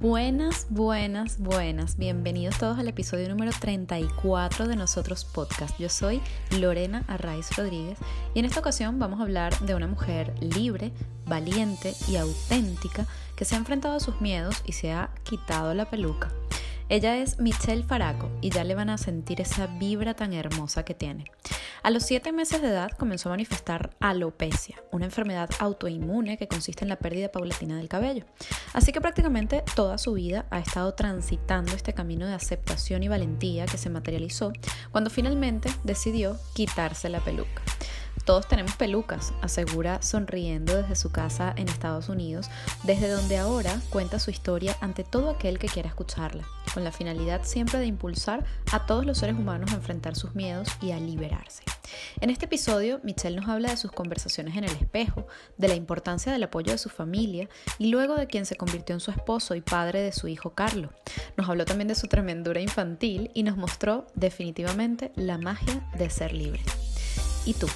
Buenas, buenas, buenas. Bienvenidos todos al episodio número 34 de Nosotros Podcast. Yo soy Lorena Arraiz Rodríguez y en esta ocasión vamos a hablar de una mujer libre, valiente y auténtica que se ha enfrentado a sus miedos y se ha quitado la peluca. Ella es Michelle Faraco y ya le van a sentir esa vibra tan hermosa que tiene. A los 7 meses de edad comenzó a manifestar alopecia, una enfermedad autoinmune que consiste en la pérdida paulatina del cabello. Así que prácticamente toda su vida ha estado transitando este camino de aceptación y valentía que se materializó cuando finalmente decidió quitarse la peluca. Todos tenemos pelucas, asegura sonriendo desde su casa en Estados Unidos, desde donde ahora cuenta su historia ante todo aquel que quiera escucharla, con la finalidad siempre de impulsar a todos los seres humanos a enfrentar sus miedos y a liberarse. En este episodio, Michelle nos habla de sus conversaciones en el espejo, de la importancia del apoyo de su familia y luego de quien se convirtió en su esposo y padre de su hijo Carlos. Nos habló también de su tremendura infantil y nos mostró definitivamente la magia de ser libre. ¿Y tú?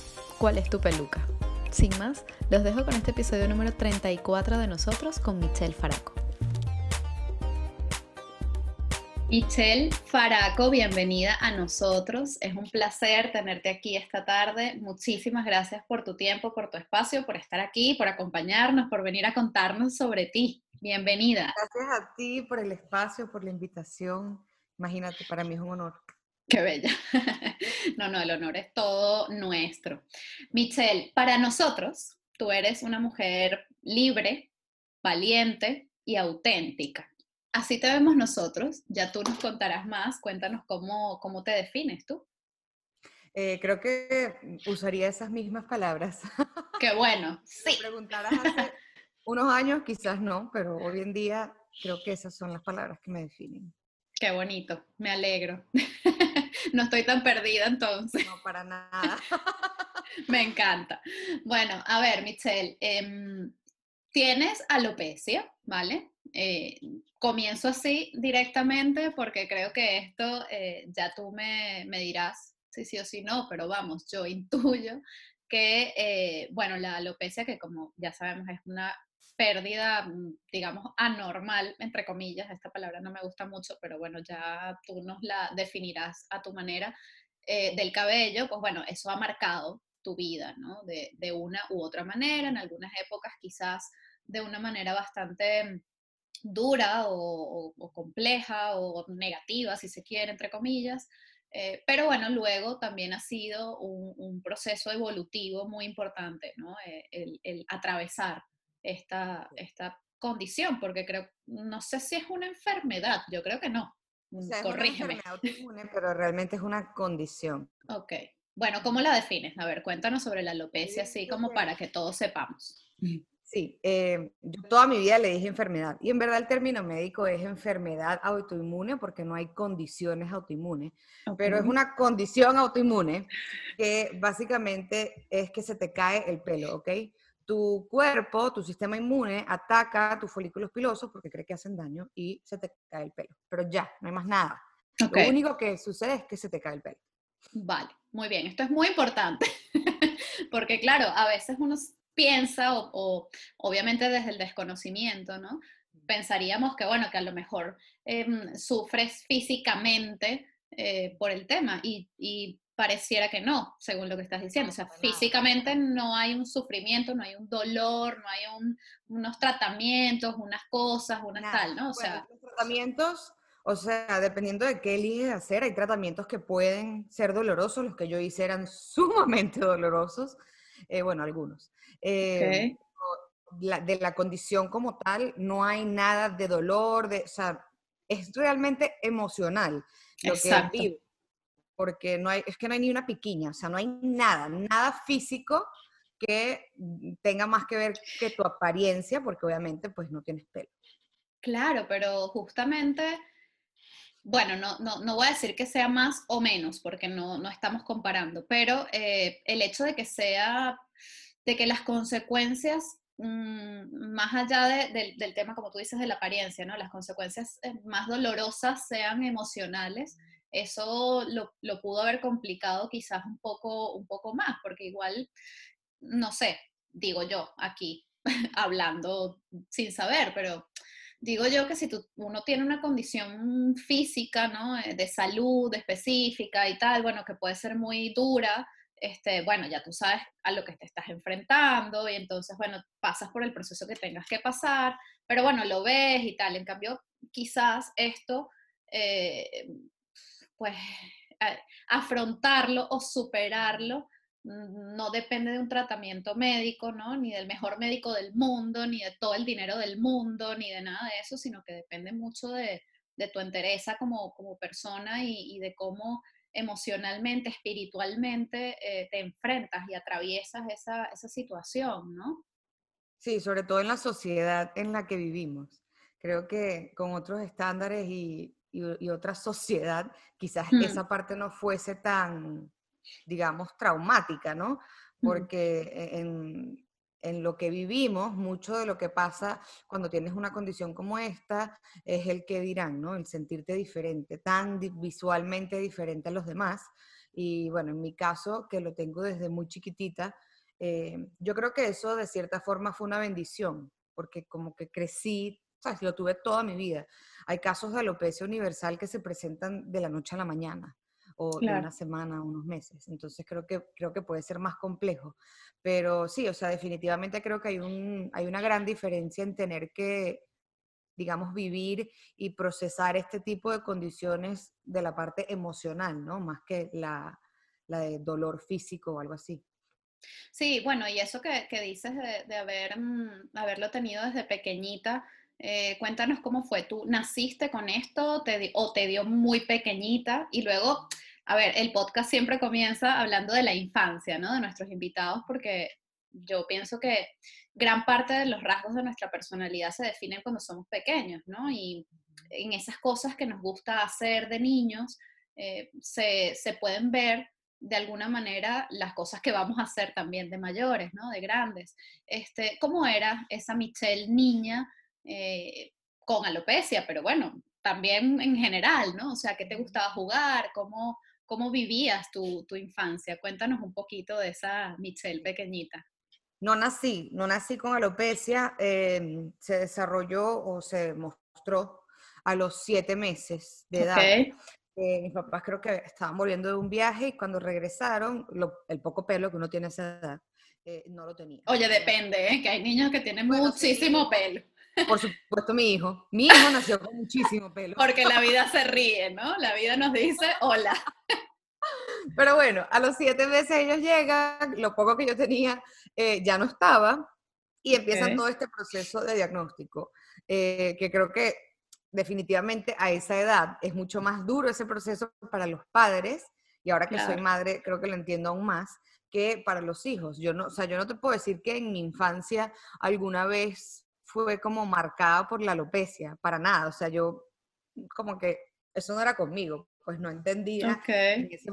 Cuál es tu peluca. Sin más, los dejo con este episodio número 34 de nosotros con Michelle Faraco. Michelle Faraco, bienvenida a nosotros. Es un placer tenerte aquí esta tarde. Muchísimas gracias por tu tiempo, por tu espacio, por estar aquí, por acompañarnos, por venir a contarnos sobre ti. Bienvenida. Gracias a ti por el espacio, por la invitación. Imagínate, para mí es un honor. Qué bella. No, no, el honor es todo nuestro. Michelle, para nosotros, tú eres una mujer libre, valiente y auténtica. Así te vemos nosotros. Ya tú nos contarás más. Cuéntanos cómo, cómo te defines tú. Eh, creo que usaría esas mismas palabras. Qué bueno, sí. Si preguntaras hace unos años, quizás no, pero hoy en día creo que esas son las palabras que me definen. Qué bonito, me alegro. no estoy tan perdida entonces. No, para nada. me encanta. Bueno, a ver, Michelle, em, tienes alopecia, ¿vale? Eh, comienzo así directamente porque creo que esto eh, ya tú me, dirás si sí o si no, pero vamos, yo intuyo que, eh, bueno, la alopecia, que como ya sabemos es una pérdida, mm, digamos, anormal, entre comillas, esta palabra no me gusta mucho, pero bueno, ya tú nos la definirás a tu manera, eh, del cabello, pues bueno, eso ha marcado tu vida, ¿no? De, una u otra manera, en algunas épocas quizás de una manera bastante dura o, compleja o negativa, si se quiere, entre comillas. Eh, pero bueno, luego también ha sido un, proceso evolutivo muy importante, ¿no? Eh, el, atravesar esta, esta condición, porque creo, no sé si es una enfermedad, yo creo que no. O sea, Corrígeme. Es una pero realmente es una condición. Ok. Bueno, ¿cómo la defines? A ver, cuéntanos sobre la alopecia, así como para que todos sepamos. Sí, eh, yo toda mi vida le dije enfermedad. Y en verdad el término médico es enfermedad autoinmune porque no hay condiciones autoinmunes. Pero es una condición autoinmune que básicamente es que se te cae el pelo, ¿ok? Tu cuerpo, tu sistema inmune, ataca tus folículos pilosos porque cree que hacen daño y se te cae el pelo. Pero ya, no hay más nada. Lo único que sucede es que se te cae el pelo. Vale, muy bien. Esto es muy importante porque, claro, a veces uno piensa, o, obviamente desde el desconocimiento, ¿no? Pensaríamos que, bueno, que a lo mejor em, sufres físicamente eh, por el tema y, y pareciera que no, según lo que estás diciendo. O sea, físicamente no hay un sufrimiento, no hay un dolor, no hay unos tratamientos, unas cosas, unas tal, ¿no? O sea, los tratamientos, o sea, dependiendo de qué eliges hacer, hay tratamientos que pueden ser dolorosos, los que yo hice eran sumamente dolorosos, eh, bueno, algunos. Eh, de la condición como tal, no hay nada de dolor, de, o sea, es realmente emocional lo que vive porque no hay, es que no hay ni una piquiña, o sea, no hay nada, nada físico que tenga más que ver que tu apariencia, porque obviamente pues no tienes pelo. Claro, pero justamente, bueno, no, no, no voy a decir que sea más o menos, porque no, no estamos comparando, pero eh, el hecho de que sea, de que las consecuencias mm, más allá del tema, como tú dices, de la apariencia, ¿no? Las consecuencias eh, más dolorosas sean emocionales, eso lo, pudo haber complicado quizás un poco, un poco más, porque igual, no sé, digo yo aquí, hablando sin saber, pero digo yo que si tú, uno tiene una condición física, ¿no? Eh, de salud específica y tal, bueno, que puede ser muy dura, este, bueno, ya tú sabes a lo que te estás enfrentando y entonces, bueno, pasas por el proceso que tengas que pasar, pero bueno, lo ves y tal. En cambio, quizás esto, eh, pues, afrontarlo o superarlo mm, no depende de un tratamiento médico, ¿no? Ni del mejor médico del mundo, ni de todo el dinero del mundo, ni de nada de eso, sino que depende mucho de, tu entereza como, como persona y, de cómo emocionalmente, espiritualmente eh, te enfrentas y atraviesas esa, esa situación, ¿no? Sí, sobre todo en la sociedad en la que vivimos. Creo que con otros estándares y, y, otra sociedad, quizás mm. esa parte no fuese tan, digamos, traumática, ¿no? Mm. Porque e, en, en lo que vivimos, mucho de lo que pasa cuando tienes una condición como esta es el que dirán, ¿no? El sentirte diferente, tan visualmente diferente a los demás. Y bueno, en mi caso, que lo tengo desde muy chiquitita, eh, yo creo que eso de cierta forma fue una bendición, porque como que crecí, ¿sabes? Lo tuve toda mi vida. Hay casos de alopecia universal que se presentan de la noche a la mañana o de una semana, unos meses. Entonces creo que, creo que puede ser más complejo. Pero sí, o sea, definitivamente creo que hay, un, hay una gran diferencia en tener que, digamos, vivir y procesar este tipo de condiciones de la parte emocional, ¿no? Más que la, la de dolor físico o algo así. Sí, bueno, y eso que, que dices de, de haber, mm, haberlo tenido desde pequeñita, eh, cuéntanos cómo fue. ¿Tú naciste con esto te, o te dio muy pequeñita? Y luego, a ver, el podcast siempre comienza hablando de la infancia, ¿no? De nuestros invitados, porque yo pienso que gran parte de los rasgos de nuestra personalidad se definen cuando somos pequeños, ¿no? Y en esas cosas que nos gusta hacer de niños, eh, se, se pueden ver de alguna manera las cosas que vamos a hacer también de mayores, ¿no? De grandes. Este, ¿Cómo era esa Michelle niña eh, con alopecia, pero bueno, también en general, ¿no? O sea, ¿qué te gustaba jugar? ¿Cómo, cómo vivías tu, tu infancia? Cuéntanos un poquito de esa Michelle pequeñita. No nací, no nací con alopecia, em, se desarrolló o se mostró a los siete meses de edad. Eh, mis papás creo que estaban volviendo de un viaje y cuando regresaron, el poco pelo que uno tiene a esa edad, eh, no lo tenía. Oye, depende, ¿eh? que hay niños que tienen muchísimo pelo. Por supuesto, mi hijo. Mi hijo nació con muchísimo pelo. Porque la vida se ríe, ¿no? La vida nos dice hola. Pero bueno, a los siete meses ellos llegan, lo poco que yo tenía eh, ya no estaba, y empieza todo este proceso de diagnóstico, eh, que creo que definitivamente a esa edad es mucho más duro ese proceso para los padres, y ahora que soy madre creo que lo entiendo aún más, que para los hijos. Yo no, o sea, yo no te puedo decir que en mi infancia alguna vez fue como marcada por la alopecia, para nada. O sea, yo como que eso no era conmigo, pues no entendía en ese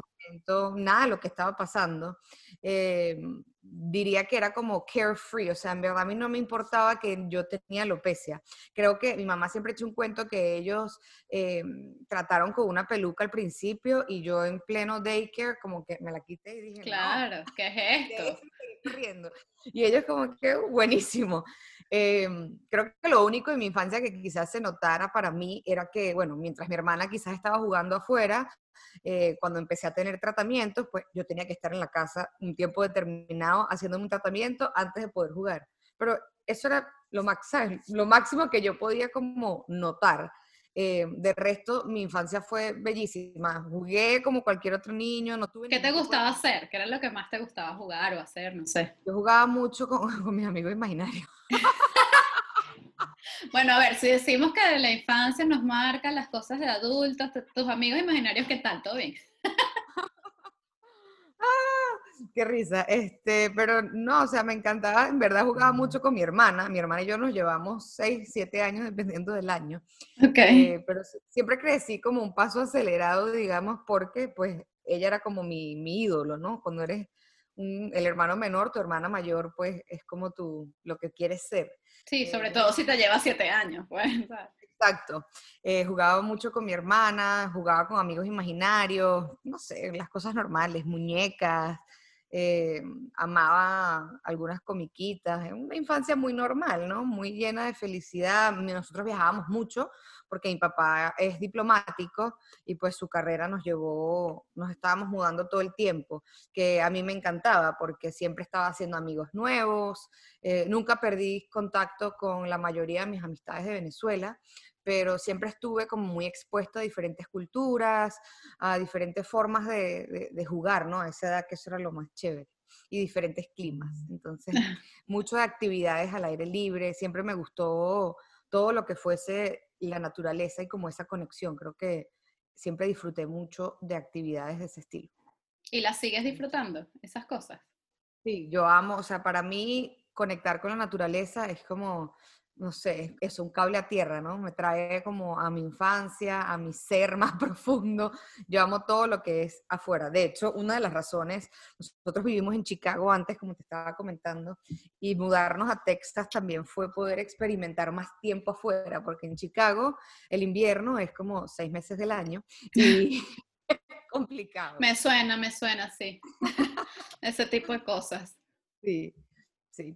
nada de lo que estaba pasando. Eh, diría que era como carefree, o sea, en verdad a mí no me importaba que yo tenía alopecia. Creo que mi mamá siempre echó un cuento que ellos eh, trataron con una peluca al principio y yo en pleno daycare como que me la quité y dije, claro, ¿qué es esto? Y ellos como que buenísimo. Em, creo que lo único en mi infancia que quizás se notara para mí era que, bueno, mientras mi hermana quizás estaba jugando afuera, eh, cuando empecé a tener tratamientos, pues yo tenía que estar en la casa un tiempo determinado haciendo un tratamiento antes de poder jugar. Pero eso era lo, lo máximo que yo podía como notar. Eh, de resto, mi infancia fue bellísima. Jugué como cualquier otro niño, no tuve... ¿Qué te gustaba hacer? ¿Qué era lo que más te gustaba jugar o hacer? No sé. Yo jugaba mucho con, con mis amigos imaginarios. bueno, a ver, si decimos que de la infancia nos marcan las cosas de adultos, tus amigos imaginarios, ¿qué tal? ¿Todo bien? qué risa. Este, pero no, o sea, me encantaba, en verdad jugaba mucho con mi hermana. Mi hermana y yo nos llevamos 6, 7 años dependiendo del año. Ok. Eh, pero siempre crecí como un paso acelerado, digamos, porque pues ella era como mi, mi ídolo, ¿no? Cuando eres el hermano menor, tu hermana mayor, pues es como tú, lo que quieres ser. Sí, sobre eh, todo si te lleva 7 años, pues. Exacto. Eh, jugaba mucho con mi hermana, jugaba con amigos imaginarios, no sé, las cosas normales, muñecas, eh, amaba algunas comiquitas, una infancia muy normal, ¿no? Muy llena de felicidad. Nosotros viajábamos mucho porque mi papá es diplomático y pues su carrera nos llevó, nos estábamos mudando todo el tiempo, que a mí me encantaba porque siempre estaba haciendo amigos nuevos, eh, nunca perdí contacto con la mayoría de mis amistades de Venezuela, pero siempre estuve como muy expuesta a diferentes culturas, a diferentes formas de, de, jugar, ¿no? A esa edad que eso era lo más chévere, y diferentes climas. Entonces, muchas actividades al aire libre, siempre me gustó todo lo que fuese la naturaleza y como esa conexión. Creo que siempre disfruté mucho de actividades de ese estilo. ¿Y las sigues disfrutando, esas cosas? Sí, yo amo, o sea, para mí conectar con la naturaleza es como no sé, es un cable a tierra, ¿no? Me trae como a mi infancia, a mi ser más profundo. Yo amo todo lo que es afuera. De hecho, una de las razones, nosotros vivimos en Chicago antes, como te estaba comentando, y mudarnos a Texas también fue poder experimentar más tiempo afuera, porque en Chicago el invierno es como seis meses del año y es complicado. Me suena, me suena, sí. Ese tipo de cosas. Sí.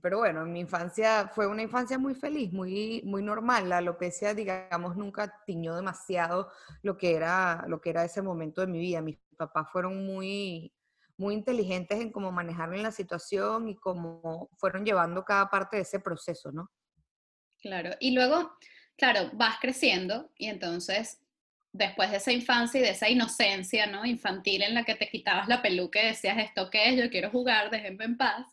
Pero bueno, en mi infancia fue una infancia muy feliz, muy, muy normal. La alopecia, digamos, nunca tiñó demasiado lo que era, lo que era ese momento de mi vida. Mis papás fueron muy, muy inteligentes en cómo manejaron la situación y cómo fueron llevando cada parte de ese proceso, ¿no? Claro, y luego, claro, vas creciendo y entonces, después de esa infancia y de esa inocencia, ¿no? Infantil en la que te quitabas la peluca y decías, ¿esto qué es? Yo quiero jugar, déjenme en paz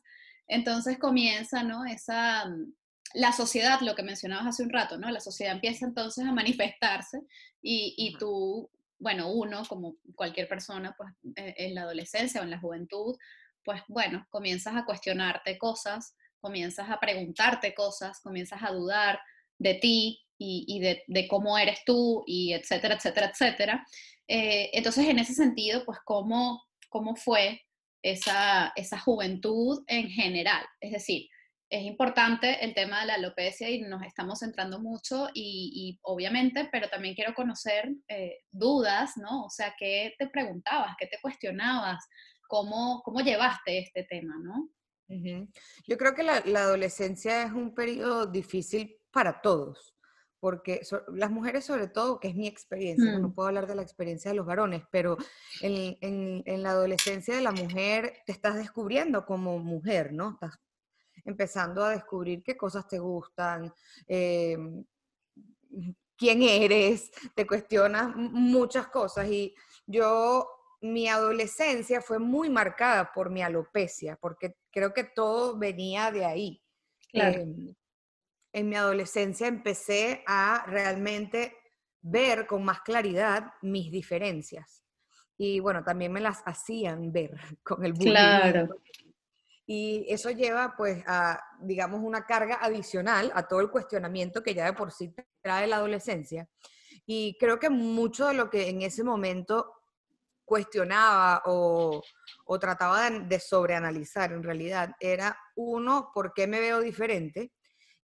entonces comienza, ¿no? Esa, mm, la sociedad, lo que mencionabas hace un rato, ¿no? La sociedad empieza entonces a manifestarse y, y tú, bueno, uno, como cualquier persona, pues eh, en la adolescencia o en la juventud, pues bueno, comienzas a cuestionarte cosas, comienzas a preguntarte cosas, comienzas a dudar de ti y, de, de, cómo eres tú y etcétera, etcétera, etcétera. Eh, entonces, en ese sentido, pues, ¿cómo, cómo fue esa, esa juventud en general. Es decir, es importante el tema de la alopecia y nos estamos centrando mucho y, obviamente, pero también quiero conocer eh, dudas, ¿no? O sea, ¿qué te preguntabas? ¿Qué te cuestionabas? ¿Cómo, cómo llevaste este tema, no? Yo creo que la, la, adolescencia es un periodo difícil para todos porque las mujeres sobre todo, que es mi experiencia, no mm. puedo hablar de la experiencia de los varones, pero en, la adolescencia de la mujer te estás descubriendo como mujer, ¿no? Estás empezando a descubrir qué cosas te gustan, eh, quién eres, te cuestionas muchas cosas y yo, mi adolescencia fue muy marcada por mi alopecia, porque creo que todo venía de ahí. Claro. Em, en mi adolescencia empecé a realmente ver con más claridad mis diferencias. Y bueno, también me las hacían ver con el bullying. Claro. Y eso lleva pues a, digamos, una carga adicional a todo el cuestionamiento que ya de por sí trae la adolescencia. Y creo que mucho de lo que en ese momento cuestionaba o, o trataba de, de sobreanalizar en realidad era, uno, ¿por qué me veo diferente?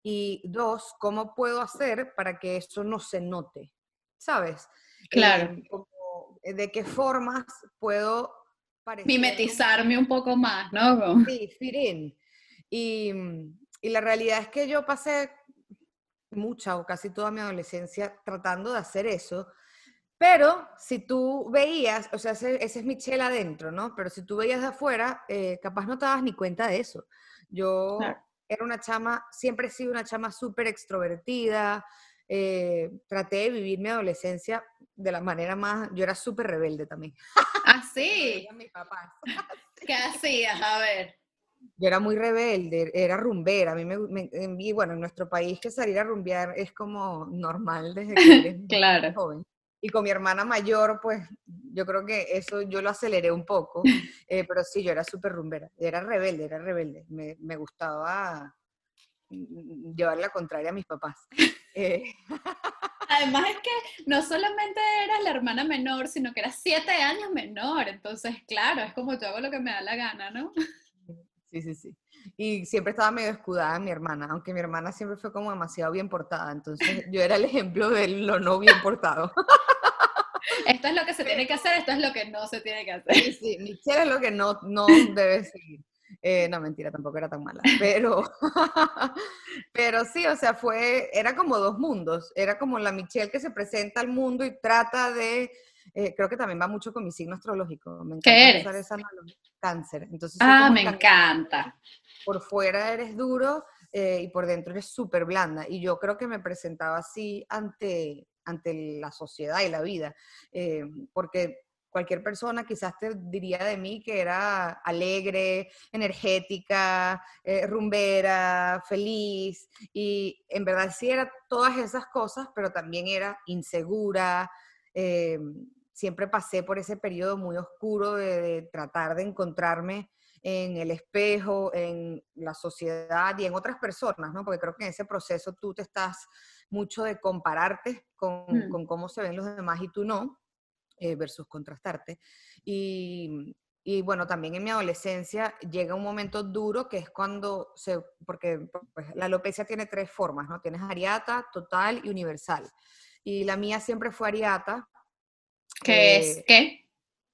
Y dos, ¿cómo puedo hacer para que eso no se note? ¿Sabes? Claro. Em, eh, ¿De qué formas puedo Mimetizarme un poco más, ¿no? Sí, fit in. Y, y la realidad es que yo pasé mucha o casi toda mi adolescencia tratando de hacer eso, pero si tú veías, o sea, ese, es Michelle adentro, ¿no? Pero si tú veías de afuera, eh, capaz no te dabas ni cuenta de eso. Yo era una chama, siempre he sido una chama súper extrovertida, eh, traté de vivir mi adolescencia de la manera más, yo era súper rebelde también. ¿Ah, sí? ¿Qué hacías? A ver. Yo era muy rebelde, era rumbera. A mí me, me bueno, en nuestro país que salir a rumbear es como normal desde que eres claro. joven. Y con mi hermana mayor, pues yo creo que eso yo lo aceleré un poco, eh, pero sí, yo era súper rumbera, era rebelde, era rebelde, me, me gustaba mm, llevar la contraria a mis papás. Eh, Además es que no solamente eras la hermana menor, sino que eras siete años menor, entonces claro, es como yo hago lo que me da la gana, ¿no? Sí, sí, sí. Y siempre estaba medio escudada mi hermana, aunque mi hermana siempre fue como demasiado bien portada, entonces yo era el ejemplo de lo no bien portado. esto es lo que se tiene que hacer, esto es lo que no se tiene que hacer. Sí, sí, Michelle es lo que no, no debe seguir. Eh, no, mentira, tampoco era tan mala. Pero, pero sí, o sea, fue, era como dos mundos. Era como la Michelle que se presenta al mundo y trata de, eh, creo que también va mucho con mi signo astrológico. Me encanta ¿Qué eres? esa cáncer. Entonces, ah, me encanta. Por fuera eres duro eh, y por dentro eres súper blanda. Y yo creo que me presentaba así ante, ante la sociedad y la vida, porque cualquier persona quizás te diría de mí que era alegre, energética, eh, rumbera, feliz, y en verdad sí era todas esas cosas, pero también era insegura. Eh, siempre pasé por ese periodo muy oscuro de, tratar de encontrarme en el espejo, en la sociedad y en otras personas, ¿no? Porque creo que en ese proceso tú te estás mucho de compararte con, mm. con cómo se ven los demás y tú no. Eh, versus contrastarte. Y, y, bueno, también en mi adolescencia llega un momento duro que es cuando se, porque pues, la alopecia tiene tres formas, ¿no? Tienes ariata, total y universal. Y la mía siempre fue ariata. ¿Qué es? Eh, ¿Qué?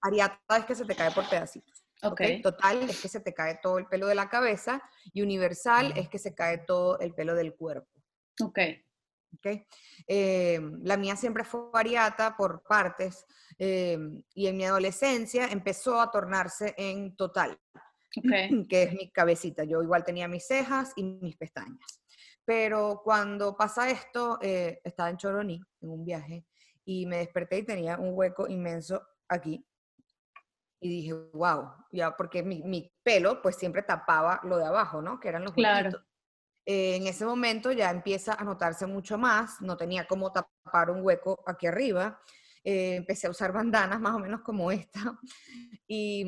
Ariata es que se te cae por pedacitos. Okay. Total es que se te cae todo el pelo de la cabeza y universal es que se cae todo el pelo del cuerpo. Ok. Okay. Eh, la mía siempre fue variata por partes eh, y en mi adolescencia empezó a tornarse en total, que es mi cabecita. Yo igual tenía mis cejas y mis pestañas. Pero cuando pasa esto, eh, estaba en Choroní, en un viaje, y me desperté y tenía un hueco inmenso aquí. Y dije, wow, ya, porque mi, mi pelo pues siempre tapaba lo de abajo, ¿no? Que eran los claro. Eh, en ese momento ya empieza a notarse mucho más, no tenía cómo tapar un hueco aquí arriba, eh, empecé a usar bandanas más o menos como esta y,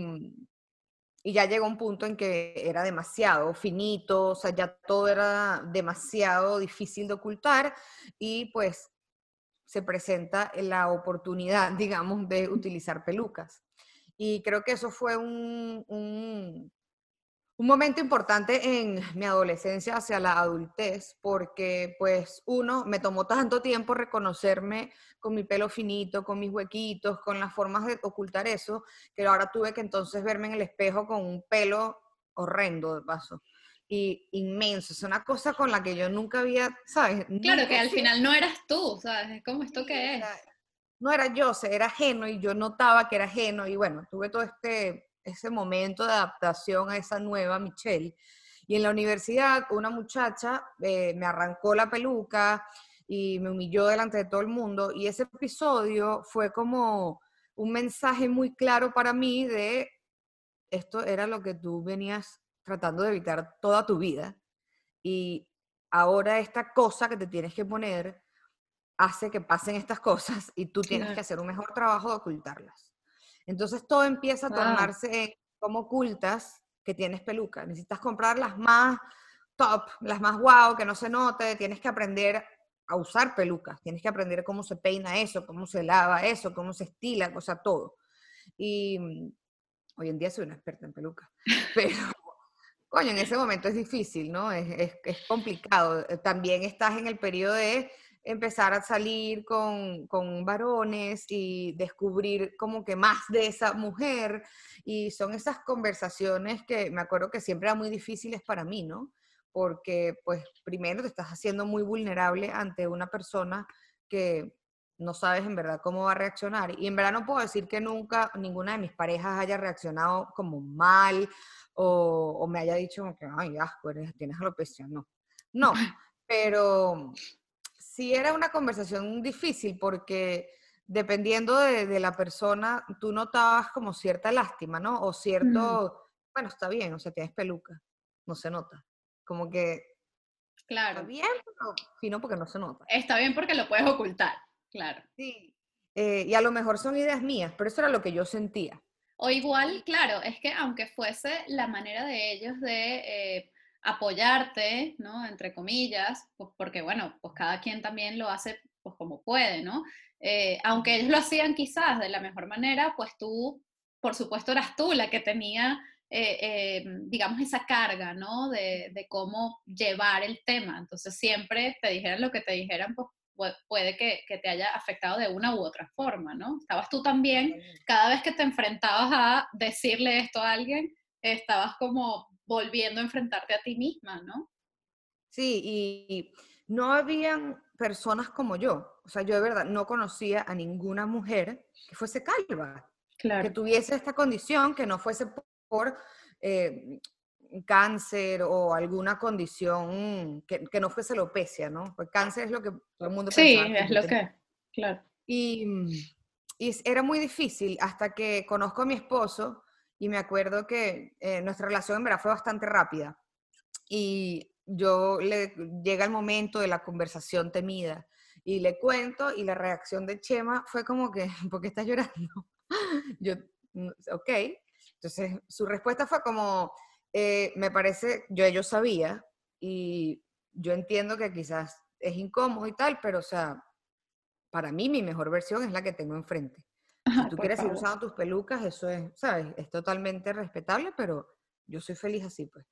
y, ya llegó un punto en que era demasiado finito, o sea, ya todo era demasiado difícil de ocultar y pues se presenta la oportunidad, digamos, de utilizar pelucas. Y creo que eso fue un, un un momento importante en mi adolescencia hacia la adultez, porque pues uno, me tomó tanto tiempo reconocerme con mi pelo finito, con mis huequitos, con las formas de ocultar eso, que ahora tuve que entonces verme en el espejo con un pelo horrendo de paso y inmenso. Es una cosa con la que yo nunca había, ¿sabes? Claro, que al final no eras tú, ¿sabes? Es como esto que es. no era yo, era ajeno y yo notaba que era ajeno y bueno, tuve todo este ese momento de adaptación a esa nueva Michelle. Y en la universidad, una muchacha eh, me arrancó la peluca y me humilló delante de todo el mundo. Y ese episodio fue como un mensaje muy claro para mí de esto era lo que tú venías tratando de evitar toda tu vida. Y ahora esta cosa que te tienes que poner hace que pasen estas cosas y tú tienes que hacer un mejor trabajo de ocultarlas. Entonces todo empieza a tornarse en cómo ocultas que tienes peluca. Necesitas comprar las más top, las más wow, que no se note, tienes que aprender a usar pelucas, tienes que aprender cómo se peina eso, cómo se lava eso, cómo se estila, o sea, todo. Y mm, hoy en día soy una experta en peluca, pero coño, en ese momento es difícil, ¿no? Es, complicado. También estás en el periodo de empezar a salir con, con, varones y descubrir como que más de esa mujer. Y son esas conversaciones que me acuerdo que siempre eran muy difíciles para mí, ¿no? Porque pues primero te estás haciendo muy vulnerable ante una persona que no sabes en verdad cómo va a reaccionar. Y en verdad no puedo decir que nunca ninguna de mis parejas haya reaccionado como mal o, o me haya dicho que, ay, asco, eres, tienes alopecia. No, no, pero sí era una conversación difícil porque dependiendo de, la persona, tú notabas como cierta lástima, ¿no? O cierto, bueno, está bien, o sea, tienes peluca, no se nota. Como que... Claro. Está bien, pero fino porque no se nota. Está bien porque lo puedes ocultar, claro. Sí. Eh, y a lo mejor son ideas mías, pero eso era lo que yo sentía. O igual, claro, es que aunque fuese la manera de ellos de eh, apoyarte, ¿no? Entre comillas, pues porque bueno, pues cada quien también lo hace pues como puede, ¿no? Eh, aunque ellos lo hacían quizás de la mejor manera, pues tú, por supuesto, eras tú la que tenía, eh, digamos, esa carga, ¿no? De, de, cómo llevar el tema. Entonces siempre te dijeran lo que te dijeran, pues puede que, que, te haya afectado de una u otra forma, ¿no? Estabas tú también, cada vez que te enfrentabas a decirle esto a alguien, estabas como volviendo a enfrentarte a ti misma, ¿no? Sí, y no habían personas como yo. O sea, yo de verdad no conocía a ninguna mujer que fuese calva, claro. que tuviese esta condición, que no fuese por eh, cáncer o alguna condición que, que, no fuese alopecia, ¿no? Pues cáncer es lo que todo el mundo Sí, es lo que, claro. Y, y, era muy difícil hasta que conozco a mi esposo y me acuerdo que eh, nuestra relación en verdad fue bastante rápida. Y yo le llega el momento de la conversación temida y le cuento y la reacción de Chema fue como que, ¿por qué estás llorando? yo, mm, ok. Entonces su respuesta fue como, eh, me parece, yo, yo sabía y yo entiendo que quizás es incómodo y tal, pero o sea, para mí mi mejor versión es la que tengo enfrente. Si tú quieres ir usando tus pelucas, eso es, ¿sabes? Es totalmente respetable, pero yo soy feliz así, pues.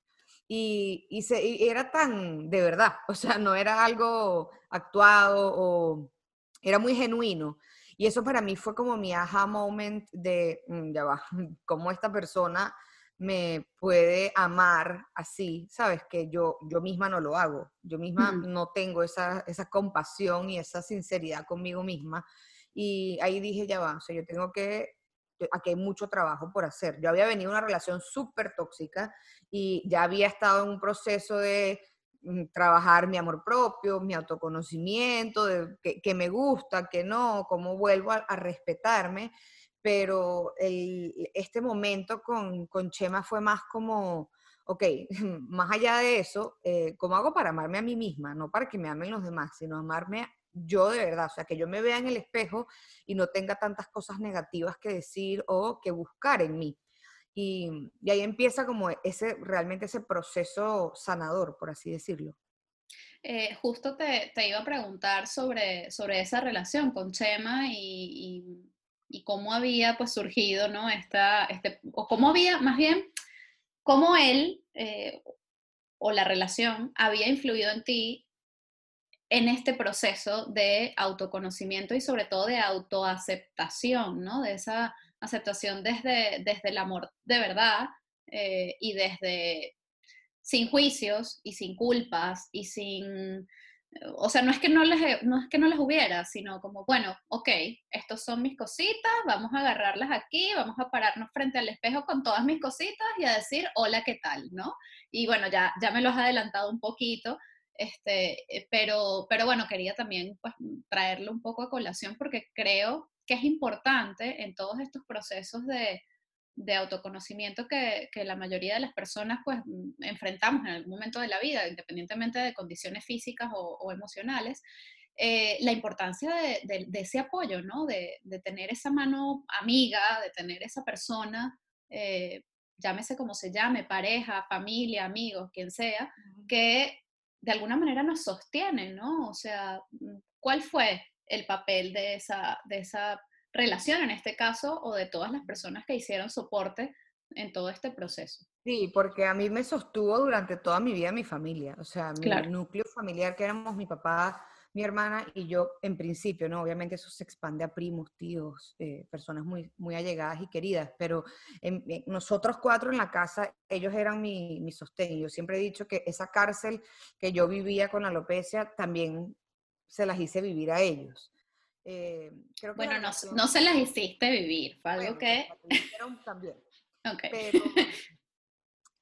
Y, y, se, y era tan de verdad, o sea, no era algo actuado o era muy genuino. Y eso para mí fue como mi aha moment de, mm, ya va, cómo esta persona me puede amar así, ¿sabes? Que yo, yo misma no lo hago, yo misma no tengo esa, esa compasión y esa sinceridad conmigo misma. Y ahí dije, ya va, o sea, yo tengo que aquí hay mucho trabajo por hacer. Yo había venido una relación súper tóxica y ya había estado en un proceso de mm, trabajar mi amor propio, mi autoconocimiento, de que, me gusta, que no, cómo vuelvo a, respetarme, pero este momento con, con, Chema fue más como, ok, más allá de eso, eh, ¿cómo hago para amarme a mí misma? No para que me amen los demás, sino amarme yo de verdad, o sea, que yo me vea en el espejo y no tenga tantas cosas negativas que decir o que buscar en mí. Y, ahí empieza como ese, realmente ese proceso sanador, por así decirlo. Eh, justo te, te, iba a preguntar sobre, sobre esa relación con Chema y, y, cómo había pues surgido, ¿no? Esta, este, o cómo había, más bien, cómo él eh, o la relación había influido en ti en este proceso de autoconocimiento y sobre todo de autoaceptación, ¿no? De esa aceptación desde, desde el amor de verdad eh, y desde sin juicios y sin culpas y sin... O sea, no es, que no, les, no es que no les hubiera, sino como, bueno, ok, estos son mis cositas, vamos a agarrarlas aquí, vamos a pararnos frente al espejo con todas mis cositas y a decir, hola, ¿qué tal? ¿no? Y bueno, ya, ya me los he adelantado un poquito, este, eh, pero, pero bueno, quería también pues, traerlo un poco a colación porque creo que es importante en todos estos procesos de, de autoconocimiento que, que, la mayoría de las personas pues enfrentamos en algún momento de la vida, independientemente de condiciones físicas o, emocionales, eh, la importancia de, de, ese apoyo, ¿no? De, de, tener esa mano amiga, de tener esa persona, eh, llámese como se llame, pareja, familia, amigos, quien sea, que de alguna manera nos sostiene, ¿no? O sea, ¿cuál fue el papel de esa, de esa relación en este caso o de todas las personas que hicieron soporte en todo este proceso? Sí, porque a mí me sostuvo durante toda mi vida mi familia, o sea, mi núcleo familiar que éramos mi papá, mi hermana y yo en principio, ¿no? Obviamente eso se expande a primos, tíos, eh, personas muy, muy allegadas y queridas, pero nosotros cuatro en la casa, ellos eran mi, mi sostén. Yo siempre he dicho que esa cárcel que yo vivía con alopecia también se las hice vivir a ellos. Eh, bueno, no, no, se las hiciste vivir, fue algo que... También. okay. Pero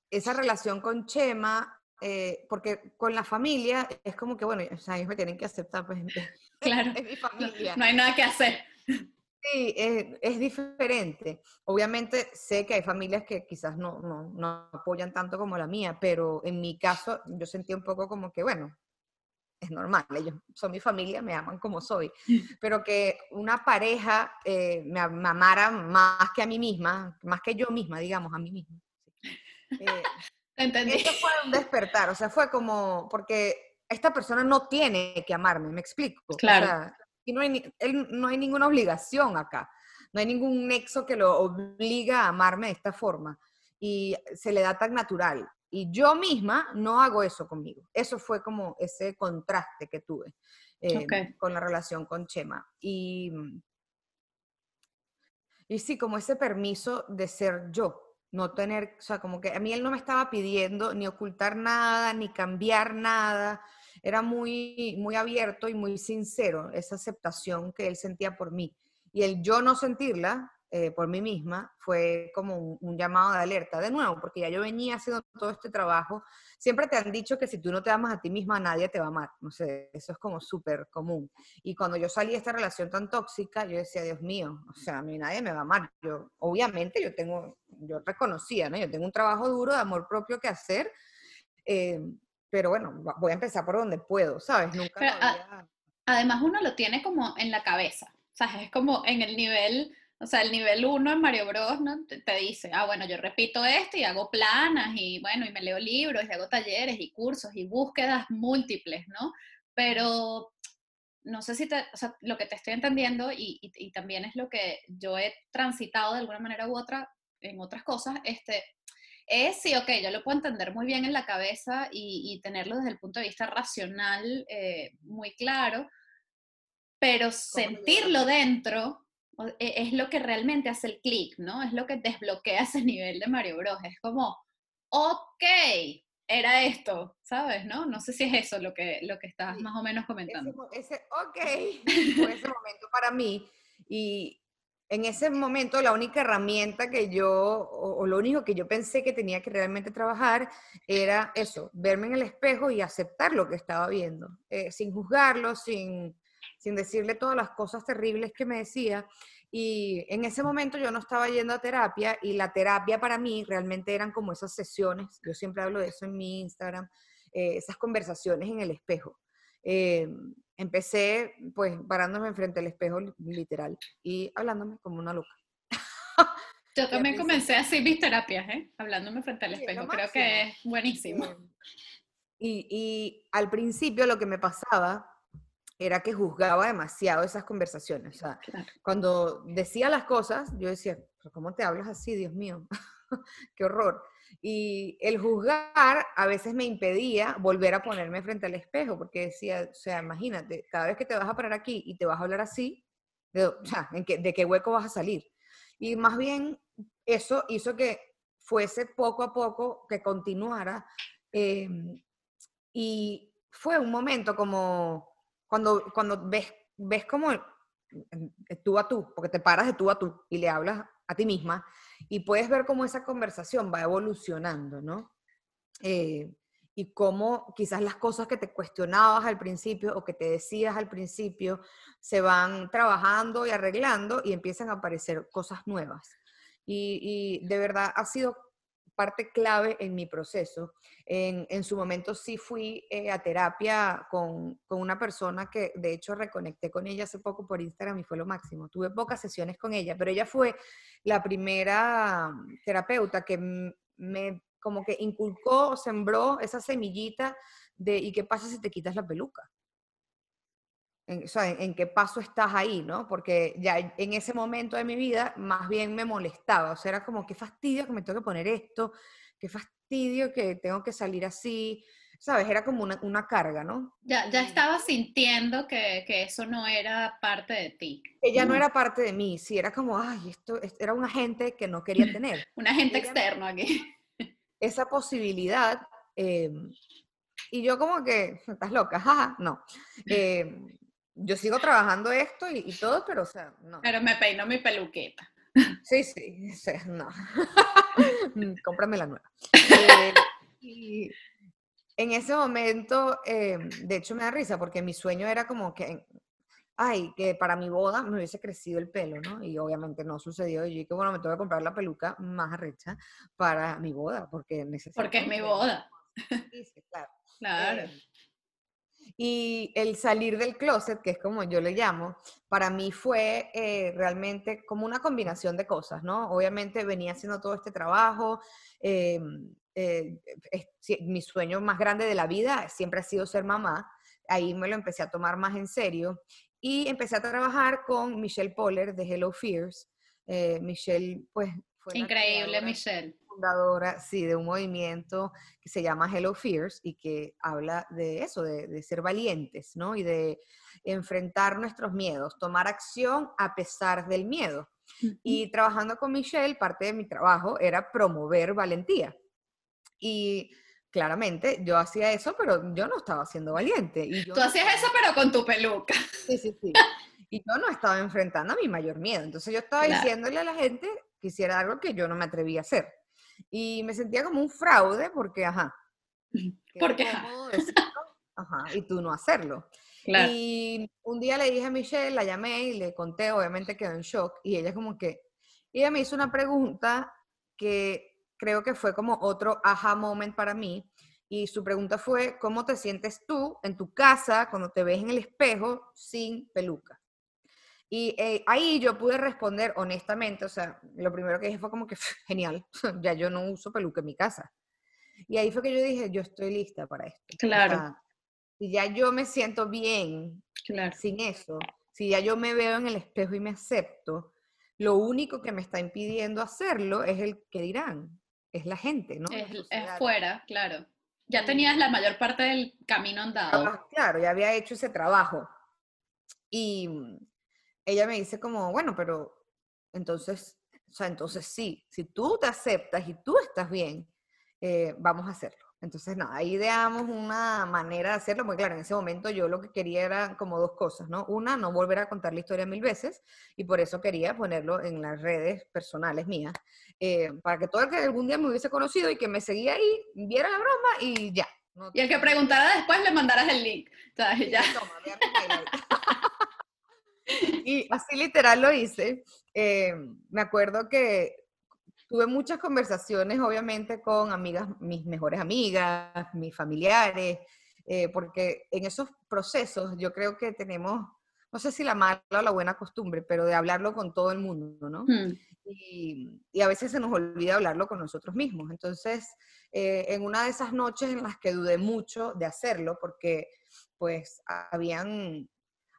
esa relación con Chema eh, porque con la familia es como que, bueno, o sea, ellos me tienen que aceptar, pues, claro. es mi familia. No, hay nada que hacer. Sí, es, diferente. Obviamente sé que hay familias que quizás no, no, no, apoyan tanto como la mía, pero en mi caso yo sentí un poco como que, bueno, es normal, ellos son mi familia, me aman como soy, pero que una pareja eh, me, amara más que a mí misma, más que yo misma, digamos, a mí misma. Eh, Entendí. Eso fue un despertar, o sea, fue como, porque esta persona no tiene que amarme, me explico. Claro. y no hay, él, no hay ninguna obligación acá, no hay ningún nexo que lo obliga a amarme de esta forma. Y se le da tan natural. Y yo misma no hago eso conmigo. Eso fue como ese contraste que tuve eh, con la relación con Chema. Y, y sí, como ese permiso de ser yo, no tener, o sea, como que a mí él no me estaba pidiendo ni ocultar nada, ni cambiar nada. Era muy, muy abierto y muy sincero esa aceptación que él sentía por mí. Y el yo no sentirla, eh, por mí misma fue como un, llamado de alerta. De nuevo, porque ya yo venía haciendo todo este trabajo. Siempre te han dicho que si tú no te amas a ti misma, nadie te va a amar. No sé, eso es como súper común. Y cuando yo salí de esta relación tan tóxica, yo decía, Dios mío, o sea, a mí nadie me va a amar. Yo, obviamente, yo tengo, yo reconocía, ¿no? Yo tengo un trabajo duro de amor propio que hacer. Eh, pero bueno, voy a empezar por donde puedo, ¿sabes? Nunca Además, uno lo tiene como en la cabeza. O sea, es como en el nivel o sea, el nivel 1 en Mario Bros. ¿no? Te, dice, ah, bueno, yo repito esto y hago planas y bueno, y me leo libros y hago talleres y cursos y búsquedas múltiples, ¿no? Pero no sé si te, o sea, lo que te estoy entendiendo y, y, también es lo que yo he transitado de alguna manera u otra en otras cosas, este, es sí, ok, yo lo puedo entender muy bien en la cabeza y, y tenerlo desde el punto de vista racional eh, muy claro, pero sentirlo dentro es lo que realmente hace el clic, ¿no? Es lo que desbloquea ese nivel de Mario Bros. Es como, ok, era esto, ¿sabes? ¿No? No sé si es eso lo que, lo que estás más o menos comentando. Ese, ok fue ese momento para mí. Y en ese momento la única herramienta que yo, o, lo único que yo pensé que tenía que realmente trabajar era eso, verme en el espejo y aceptar lo que estaba viendo, eh, sin juzgarlo, sin sin decirle todas las cosas terribles que me decía. Y en ese momento yo no estaba yendo a terapia y la terapia para mí realmente eran como esas sesiones, yo siempre hablo de eso en mi Instagram, eh, esas conversaciones en el espejo. Eh, empecé pues parándome enfrente al espejo literal y hablándome como una loca. Yo también comencé así mis terapias, ¿eh? hablándome frente al espejo, creo que es buenísimo. Y, y al principio lo que me pasaba era que juzgaba demasiado esas conversaciones. O sea, cuando decía las cosas, yo decía, ¿cómo te hablas así, Dios mío? Qué horror. Y el juzgar a veces me impedía volver a ponerme frente al espejo, porque decía, o sea, imagínate, cada vez que te vas a parar aquí y te vas a hablar así, de, o sea, ¿en qué, ¿de qué hueco vas a salir? Y más bien eso hizo que fuese poco a poco, que continuara. Em, y fue un momento como cuando, cuando ves, ves como tú a tú, porque te paras de tú a tú y le hablas a ti misma y puedes ver cómo esa conversación va evolucionando, ¿no? Eh, y cómo quizás las cosas que te cuestionabas al principio o que te decías al principio se van trabajando y arreglando y empiezan a aparecer cosas nuevas. Y, y de verdad ha sido parte clave en mi proceso. En, en su momento sí fui eh, a terapia con, con, una persona que de hecho reconecté con ella hace poco por Instagram y fue lo máximo. Tuve pocas sesiones con ella, pero ella fue la primera terapeuta que me como que inculcó, sembró esa semillita de ¿y qué pasa si te quitas la peluca? En, o sea, en, qué paso estás ahí, ¿no? Porque ya en ese momento de mi vida más bien me molestaba, o sea, era como, qué fastidio que me tengo que poner esto, qué fastidio que tengo que salir así, ¿sabes? Era como una, una carga, ¿no? Ya, ya estaba sintiendo que, que, eso no era parte de ti. Ella no era parte de mí, sí, era como, ay, esto era un agente que no quería tener. un agente externo aquí. Esa posibilidad, eh, y yo como que, estás loca, jaja, no. Eh, yo sigo trabajando esto y, todo, pero o sea, no. Pero me peino mi peluqueta. Sí, sí, no. Mm, cómprame la nueva. Eh, y en ese momento, eh, de hecho me da risa porque mi sueño era como que, ay, que para mi boda me hubiese crecido el pelo, ¿no? Y obviamente no sucedió. Y yo dije, bueno, me tengo que comprar la peluca más arrecha para mi boda porque necesito. Porque es mi boda. Claro. Claro. Eh, y el salir del closet, que es como yo le llamo, para mí fue eh, realmente como una combinación de cosas, ¿no? Obviamente venía haciendo todo este trabajo. Eh, eh, mi sueño más grande de la vida siempre ha sido ser mamá. Ahí me lo empecé a tomar más en serio. Y empecé a trabajar con Michelle Poller de Hello Fears. Michelle, pues, Increíble, Michelle. Fundadora, sí, de un movimiento que se llama Hello Fears y que habla de eso, de, de ser valientes, ¿no? Y de enfrentar nuestros miedos, tomar acción a pesar del miedo. Y trabajando con Michelle, parte de mi trabajo era promover valentía. Y claramente yo hacía eso, pero yo no estaba siendo valiente. Y Tú hacías eso, pero con tu peluca. Sí, sí, sí. Y yo no estaba enfrentando a mi mayor miedo. Entonces yo estaba diciéndole a la gente que hiciera algo que yo no me atrevía a hacer. Y me sentía como un fraude porque, ajá. Porque, ajá, y tú no hacerlo. Y un día le dije a Michelle, la llamé y le conté, obviamente quedó en shock, y ella como que, ella me hizo una pregunta que creo que fue como otro aha moment para mí, y su pregunta fue, ¿cómo te sientes tú en tu casa cuando te ves en el espejo sin peluca? Y eh, ahí yo pude responder honestamente, o sea, lo primero que dije fue como que genial, ya yo no uso peluca en mi casa. Y ahí fue que yo dije, yo estoy lista para esto. Claro si ya yo me siento bien sin eso, si ya yo me veo en el espejo y me acepto, lo único que me está impidiendo hacerlo es el que dirán, es la gente, ¿no? Es, fuera, claro. Ya tenías la mayor parte del camino andado. Claro, ya había hecho ese trabajo. Y ella me dice como, bueno, pero entonces, o sea, entonces sí, si tú te aceptas y tú estás bien, eh, vamos a hacerlo. Entonces, nada, ahí ideamos una manera de hacerlo, muy claro, en ese momento yo lo que quería era como dos cosas, ¿no? Una, no volver a contar la historia mil veces, y por eso quería ponerlo en las redes personales mías, eh, para que todo el que algún día me hubiese conocido y que me seguía ahí, viera la broma y ya. y el que preguntara después le mandaras el link. ya. y así literal lo hice. Eh, me acuerdo que tuve muchas conversaciones, obviamente, con amigas, mis mejores amigas, mis familiares, eh, porque en esos procesos yo creo que tenemos, no sé si la mala o la buena costumbre, pero de hablarlo con todo el mundo, ¿no? Y, y, a veces se nos olvida hablarlo con nosotros mismos. Entonces, eh, en una de esas noches en las que dudé mucho de hacerlo, porque pues habían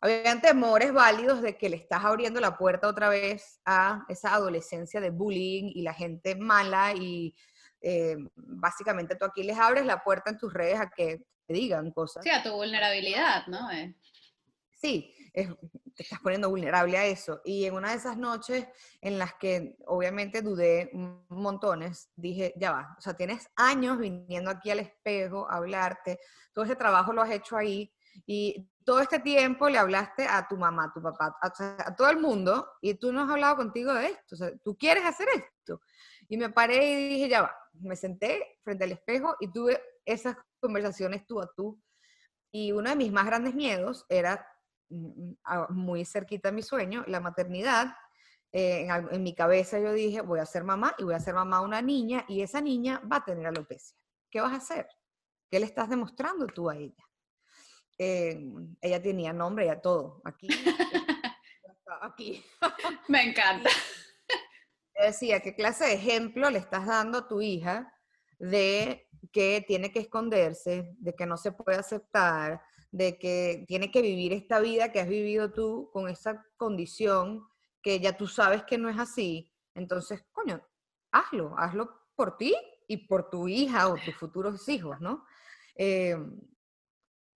habían temores válidos de que le estás abriendo la puerta otra vez a esa adolescencia de bullying y la gente mala y eh, básicamente tú aquí les abres la puerta en tus redes a que te digan cosas. Sí, a tu vulnerabilidad, ¿no? Eh. Sí, te estás poniendo vulnerable a eso. Y en una de esas noches en las que obviamente dudé montones, dije, ya va, o sea, tienes años viniendo aquí al espejo a hablarte, todo ese trabajo lo has hecho ahí y todo este tiempo le hablaste a tu mamá, a tu papá, a, todo el mundo, y tú no has hablado contigo de esto. O sea, tú quieres hacer esto. Y me paré y dije, ya va. Me senté frente al espejo y tuve esas conversaciones tú a tú. Y uno de mis más grandes miedos era, mm, mm, muy cerquita a mi sueño, la maternidad. Eh, en, en mi cabeza yo dije, voy a ser mamá y voy a ser mamá a una niña y esa niña va a tener alopecia. ¿Qué vas a hacer? ¿Qué le estás demostrando tú a ella? Em, ella tenía nombre, ya todo. Aquí. aquí. Me encanta. Decía, ¿qué clase de ejemplo le estás dando a tu hija de que tiene que esconderse, de que no se puede aceptar, de que tiene que vivir esta vida que has vivido tú con esa condición que ya tú sabes que no es así? Entonces, coño, hazlo, hazlo por ti y por tu hija o tus futuros hijos, ¿no? Eh,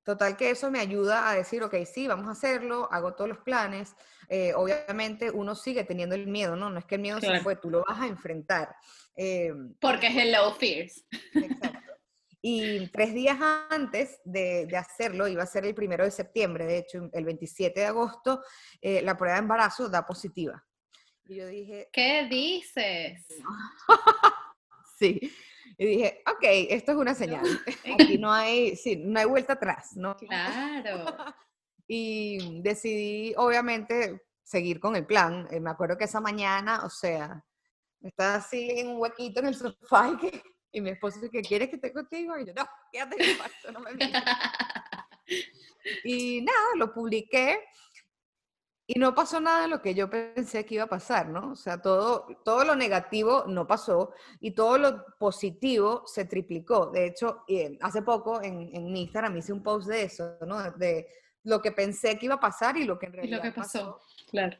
Total que eso me ayuda a decir, ok, sí, vamos a hacerlo, hago todos los planes. Eh, obviamente uno sigue teniendo el miedo, ¿no? No es que el miedo se fue, tú lo vas a enfrentar. Eh, Porque es el low fears. Exacto. Y tres días antes de, hacerlo, iba a ser el primero de septiembre, de hecho, el 27 de agosto, eh, la prueba de embarazo da positiva. Y yo dije... ¿Qué dices? sí. Y dije, ok, esto es una señal. Aquí no hay, sí, no hay vuelta atrás, ¿no? Claro. y decidí, obviamente, seguir con el plan. Eh, me acuerdo que esa mañana, o sea, estaba así en un huequito en el sofá y, que, y mi esposo dice, ¿quieres que esté contigo? Y yo, no, quédate en el cuarto, no me Y nada, lo publiqué y no pasó nada de lo que yo pensé que iba a pasar, ¿no? O sea, todo, todo lo negativo no pasó y todo lo positivo se triplicó. De hecho, hace poco en, en Instagram hice un post de eso, ¿no? De lo que pensé que iba a pasar y lo que en realidad y lo que pasó. Claro.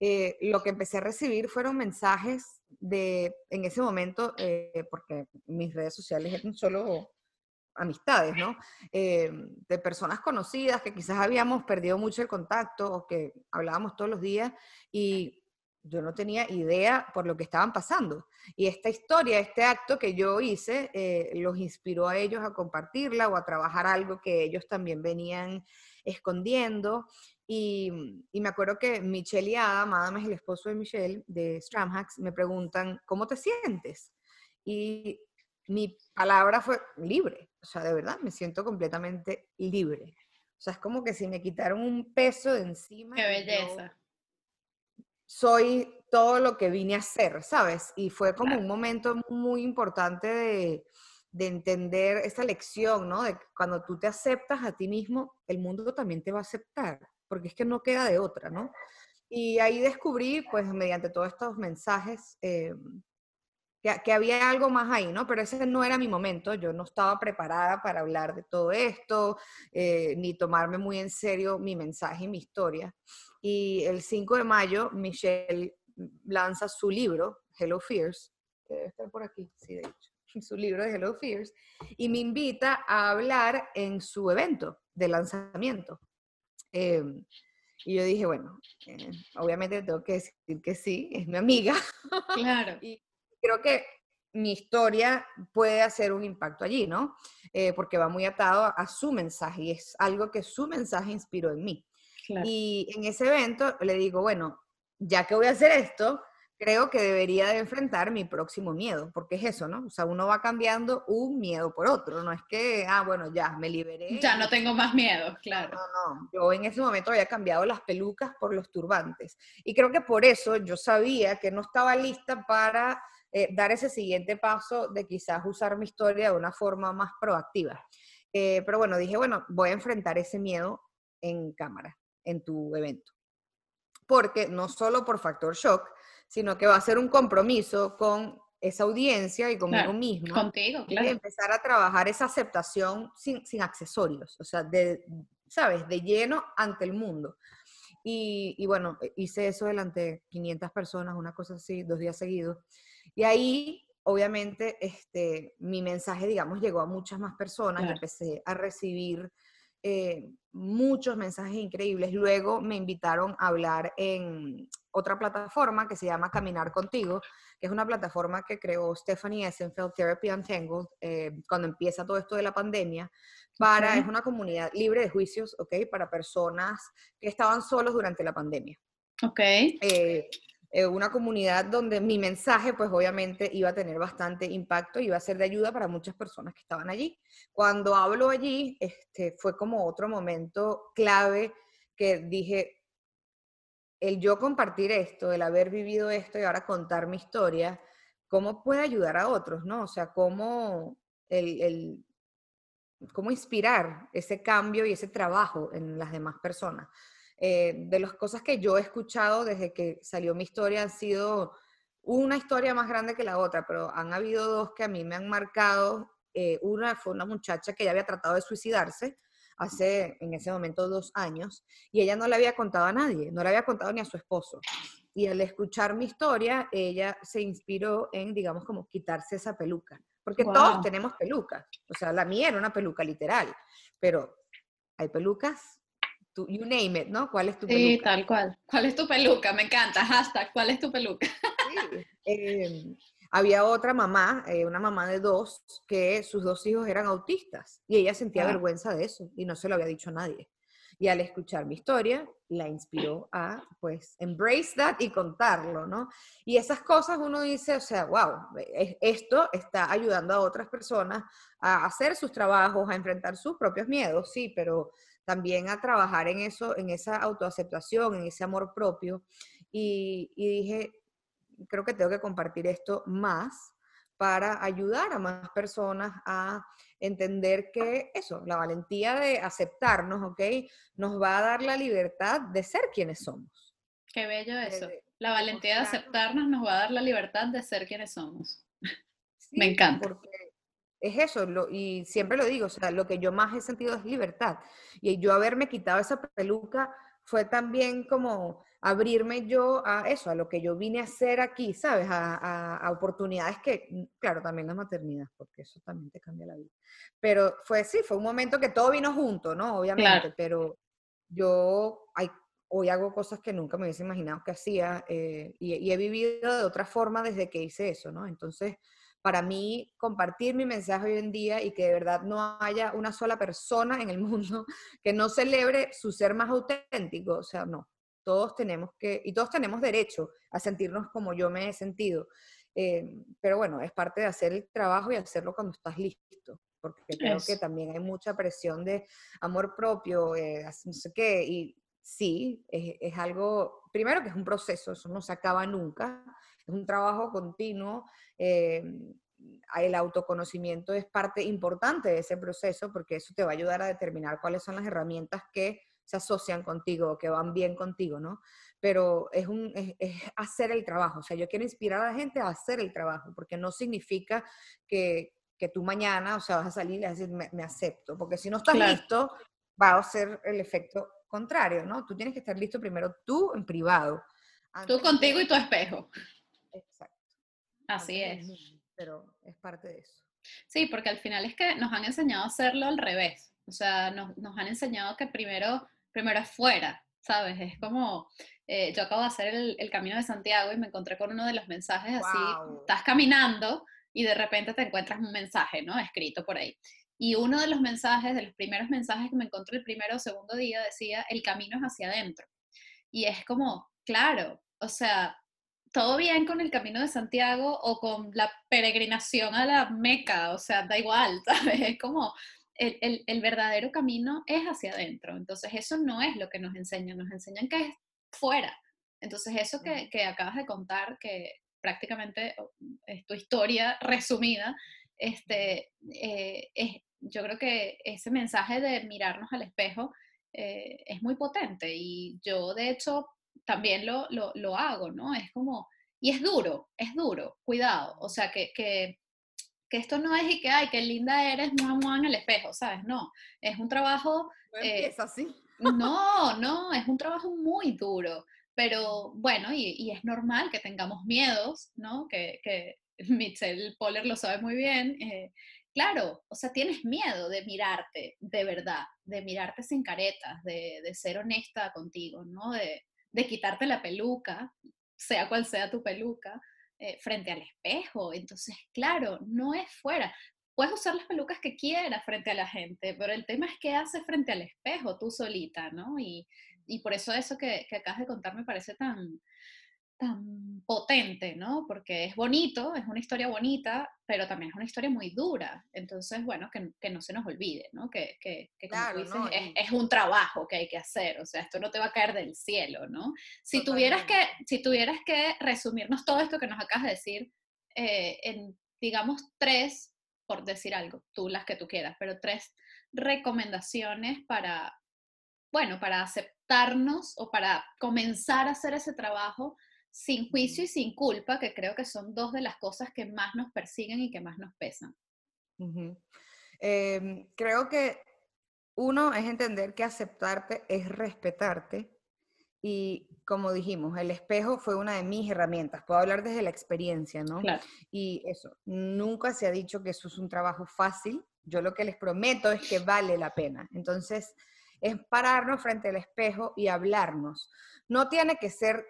eh, lo que empecé a recibir fueron mensajes de, en ese momento, eh, porque mis redes sociales eran solo amistades, ¿no? Eh, de personas conocidas que quizás habíamos perdido mucho el contacto o que hablábamos todos los días y yo no tenía idea por lo que estaban pasando. Y esta historia, este acto que yo hice, eh, los inspiró a ellos a compartirla o a trabajar algo que ellos también venían escondiendo. Y, y me acuerdo que Michelle y Adam, Adam es el esposo de Michelle, de Stramhacks, me preguntan, ¿cómo te sientes? Y mi palabra fue libre, o sea, de verdad, me siento completamente libre. O sea, es como que si me quitaron un peso de encima. ¡Qué belleza! Soy todo lo que vine a ser, ¿sabes? Y fue como un momento muy importante de, de entender esta lección, ¿no? De cuando tú te aceptas a ti mismo, el mundo también te va a aceptar, porque es que no queda de otra, ¿no? Y ahí descubrí, pues, mediante todos estos mensajes, eh, que, había algo más ahí, ¿no? Pero ese no era mi momento, yo no estaba preparada para hablar de todo esto, eh, ni tomarme muy en serio mi mensaje y mi historia. Y el 5 de mayo, Michelle lanza su libro, Hello Fears, que debe estar por aquí, sí, de hecho, su libro de Hello Fears, y me invita a hablar en su evento de lanzamiento. Em, y yo dije, bueno, eh, obviamente tengo que decir que sí, es mi amiga. Claro. y, creo que mi historia puede hacer un impacto allí, ¿no? Eh, porque va muy atado a, su mensaje y es algo que su mensaje inspiró en mí. Y en ese evento le digo, bueno, ya que voy a hacer esto, creo que debería de enfrentar mi próximo miedo, porque es eso, ¿no? O sea, uno va cambiando un miedo por otro, no es que, ah, bueno, ya, me liberé. Ya no tengo más miedo, claro. No, no, yo en ese momento había cambiado las pelucas por los turbantes. Y creo que por eso yo sabía que no estaba lista para eh, dar ese siguiente paso de quizás usar mi historia de una forma más proactiva. Eh, pero bueno, dije, bueno, voy a enfrentar ese miedo en cámara, en tu evento. Porque no solo por factor shock, sino que va a ser un compromiso con esa audiencia y conmigo mismo. Contigo, claro. Y empezar a trabajar esa aceptación sin, sin accesorios, o sea, de, ¿sabes? De lleno ante el mundo. Y, y, bueno, hice eso delante de 500 personas, una cosa así, dos días seguidos. Y ahí, obviamente, este, mi mensaje, digamos, llegó a muchas más personas. Empecé a recibir eh, muchos mensajes increíbles. Luego me invitaron a hablar en otra plataforma que se llama Caminar Contigo, que es una plataforma que creó Stephanie Essenfeld, Therapy Untangled, eh, cuando empieza todo esto de la pandemia, para, es una comunidad libre de juicios, ¿ok? Para personas que estaban solos durante la pandemia. Ok. Eh, eh, una comunidad donde mi mensaje, pues obviamente iba a tener bastante impacto y iba a ser de ayuda para muchas personas que estaban allí. Cuando hablo allí, este, fue como otro momento clave que dije, el yo compartir esto, el haber vivido esto y ahora contar mi historia, ¿cómo puede ayudar a otros, no? O sea, cómo el, el cómo inspirar ese cambio y ese trabajo en las demás personas. Eh, de las cosas que yo he escuchado desde que salió mi historia han sido una historia más grande que la otra, pero han habido dos que a mí me han marcado. Eh, una fue una muchacha que ya había tratado de suicidarse hace en ese momento dos años y ella no le había contado a nadie, no le había contado ni a su esposo. Y al escuchar mi historia, ella se inspiró en, digamos, como quitarse esa peluca. Porque todos tenemos pelucas. O sea, la mía era una peluca literal, pero hay pelucas you name it, ¿no? ¿Cuál es tu peluca? Sí, tal cual. ¿Cuál es tu peluca? Me encanta. Hashtag, ¿cuál es tu peluca? Sí. Em, había otra mamá, eh, una mamá de dos, que sus dos hijos eran autistas y ella sentía vergüenza de eso y no se lo había dicho a nadie. Y al escuchar mi historia, la inspiró a, pues, embrace that y contarlo, ¿no? Y esas cosas uno dice, o sea, wow, esto está ayudando a otras personas a hacer sus trabajos, a enfrentar sus propios miedos, sí, pero también a trabajar en eso, en esa autoaceptación, en ese amor propio. Y, dije, creo que tengo que compartir esto más para ayudar a más personas a entender que eso, la valentía de aceptarnos, ¿ok? Nos va a dar la libertad de ser quienes somos. Qué bello eso. La valentía de aceptarnos nos va a dar la libertad de ser quienes somos. Me encanta. Porque es eso, y siempre lo digo, o sea, lo que yo más he sentido es libertad. Y yo haberme quitado esa peluca fue también como abrirme yo a eso, a lo que yo vine a hacer aquí, ¿sabes? A, oportunidades que, claro, también la maternidad, porque eso también te cambia la vida. Pero fue, sí, fue un momento que todo vino junto, ¿no? Obviamente, pero yo hay, hoy hago cosas que nunca me hubiese imaginado que hacía eh, y, he vivido de otra forma desde que hice eso, ¿no? Entonces, para mí, compartir mi mensaje hoy en día y que de verdad no haya una sola persona en el mundo que no celebre su ser más auténtico, o sea, no, todos tenemos que, y todos tenemos derecho a sentirnos como yo me he sentido. Eh, pero bueno, es parte de hacer el trabajo y hacerlo cuando estás listo, porque creo que también hay mucha presión de amor propio, eh, no sé qué, y sí, es, algo, primero que es un proceso, eso no se acaba nunca, es un trabajo continuo. Eh, el autoconocimiento es parte importante de ese proceso porque eso te va a ayudar a determinar cuáles son las herramientas que se asocian contigo, que van bien contigo, ¿no? Pero es, un, es, hacer el trabajo, o sea, yo quiero inspirar a la gente a hacer el trabajo, porque no significa que, que tú mañana, o sea, vas a salir y le vas a decir, me, acepto, porque si no estás listo, va a ser el efecto contrario, ¿no? Tú tienes que estar listo primero tú en privado. Tú contigo y tu espejo. Exacto. Así es. pero es parte de eso. Sí, porque al final es que nos han enseñado a hacerlo al revés. O sea, nos, nos han enseñado que primero primero es fuera, ¿sabes? Es como, eh, yo acabo de hacer el, Camino de Santiago y me encontré con uno de los mensajes así, estás caminando y de repente te encuentras un mensaje, ¿no? Escrito por ahí. Y uno de los mensajes, de los primeros mensajes que me encontré el primero o segundo día, decía, el camino es hacia adentro. Y es como, claro, o sea, todo bien con el camino de Santiago o con la peregrinación a la Meca, o sea, da igual, ¿sabes? Es como, el, verdadero camino es hacia adentro. Entonces eso no es lo que nos enseñan, nos enseñan que es fuera. Entonces eso que, acabas de contar, que prácticamente oh, es tu historia resumida, este, eh, es, yo creo que ese mensaje de mirarnos al espejo eh, es muy potente y yo de hecho también lo, lo, hago, ¿no? Es como, y es duro, es duro, cuidado, o sea que, que que esto no es y que, ay, qué linda eres, mua, en el espejo, ¿sabes? No, es un trabajo... No eh, así. No, no, es un trabajo muy duro, pero bueno, y, es normal que tengamos miedos, ¿no? Que, que Michelle Poller lo sabe muy bien. Eh, claro, o sea, tienes miedo de mirarte de verdad, de mirarte sin caretas, de, de ser honesta contigo, ¿no? De, de quitarte la peluca, sea cual sea tu peluca, eh, frente al espejo. Entonces, claro, no es fuera. Puedes usar las pelucas que quieras frente a la gente, pero el tema es qué haces frente al espejo tú solita, ¿no? Y, por eso eso que, que acabas de contar me parece tan, tan potente, ¿no? Porque es bonito, es una historia bonita, pero también es una historia muy dura. Entonces, bueno, que, no se nos olvide, ¿no? Que, que, como tú dices, es, un trabajo que hay que hacer, o sea, esto no te va a caer del cielo, ¿no? Si tuvieras, que, si tuvieras que resumirnos todo esto que nos acabas de decir eh, en, digamos, tres, por decir algo, tú las que tú quieras, pero tres recomendaciones para, bueno, para aceptarnos o para comenzar a hacer ese trabajo sin juicio y sin culpa, que creo que son dos de las cosas que más nos persiguen y que más nos pesan. Em, creo que uno es entender que aceptarte es respetarte y como dijimos, el espejo fue una de mis herramientas. Puedo hablar desde la experiencia, ¿no? Y eso, nunca se ha dicho que eso es un trabajo fácil. Yo lo que les prometo es que vale la pena. Entonces, es pararnos frente al espejo y hablarnos. No tiene que ser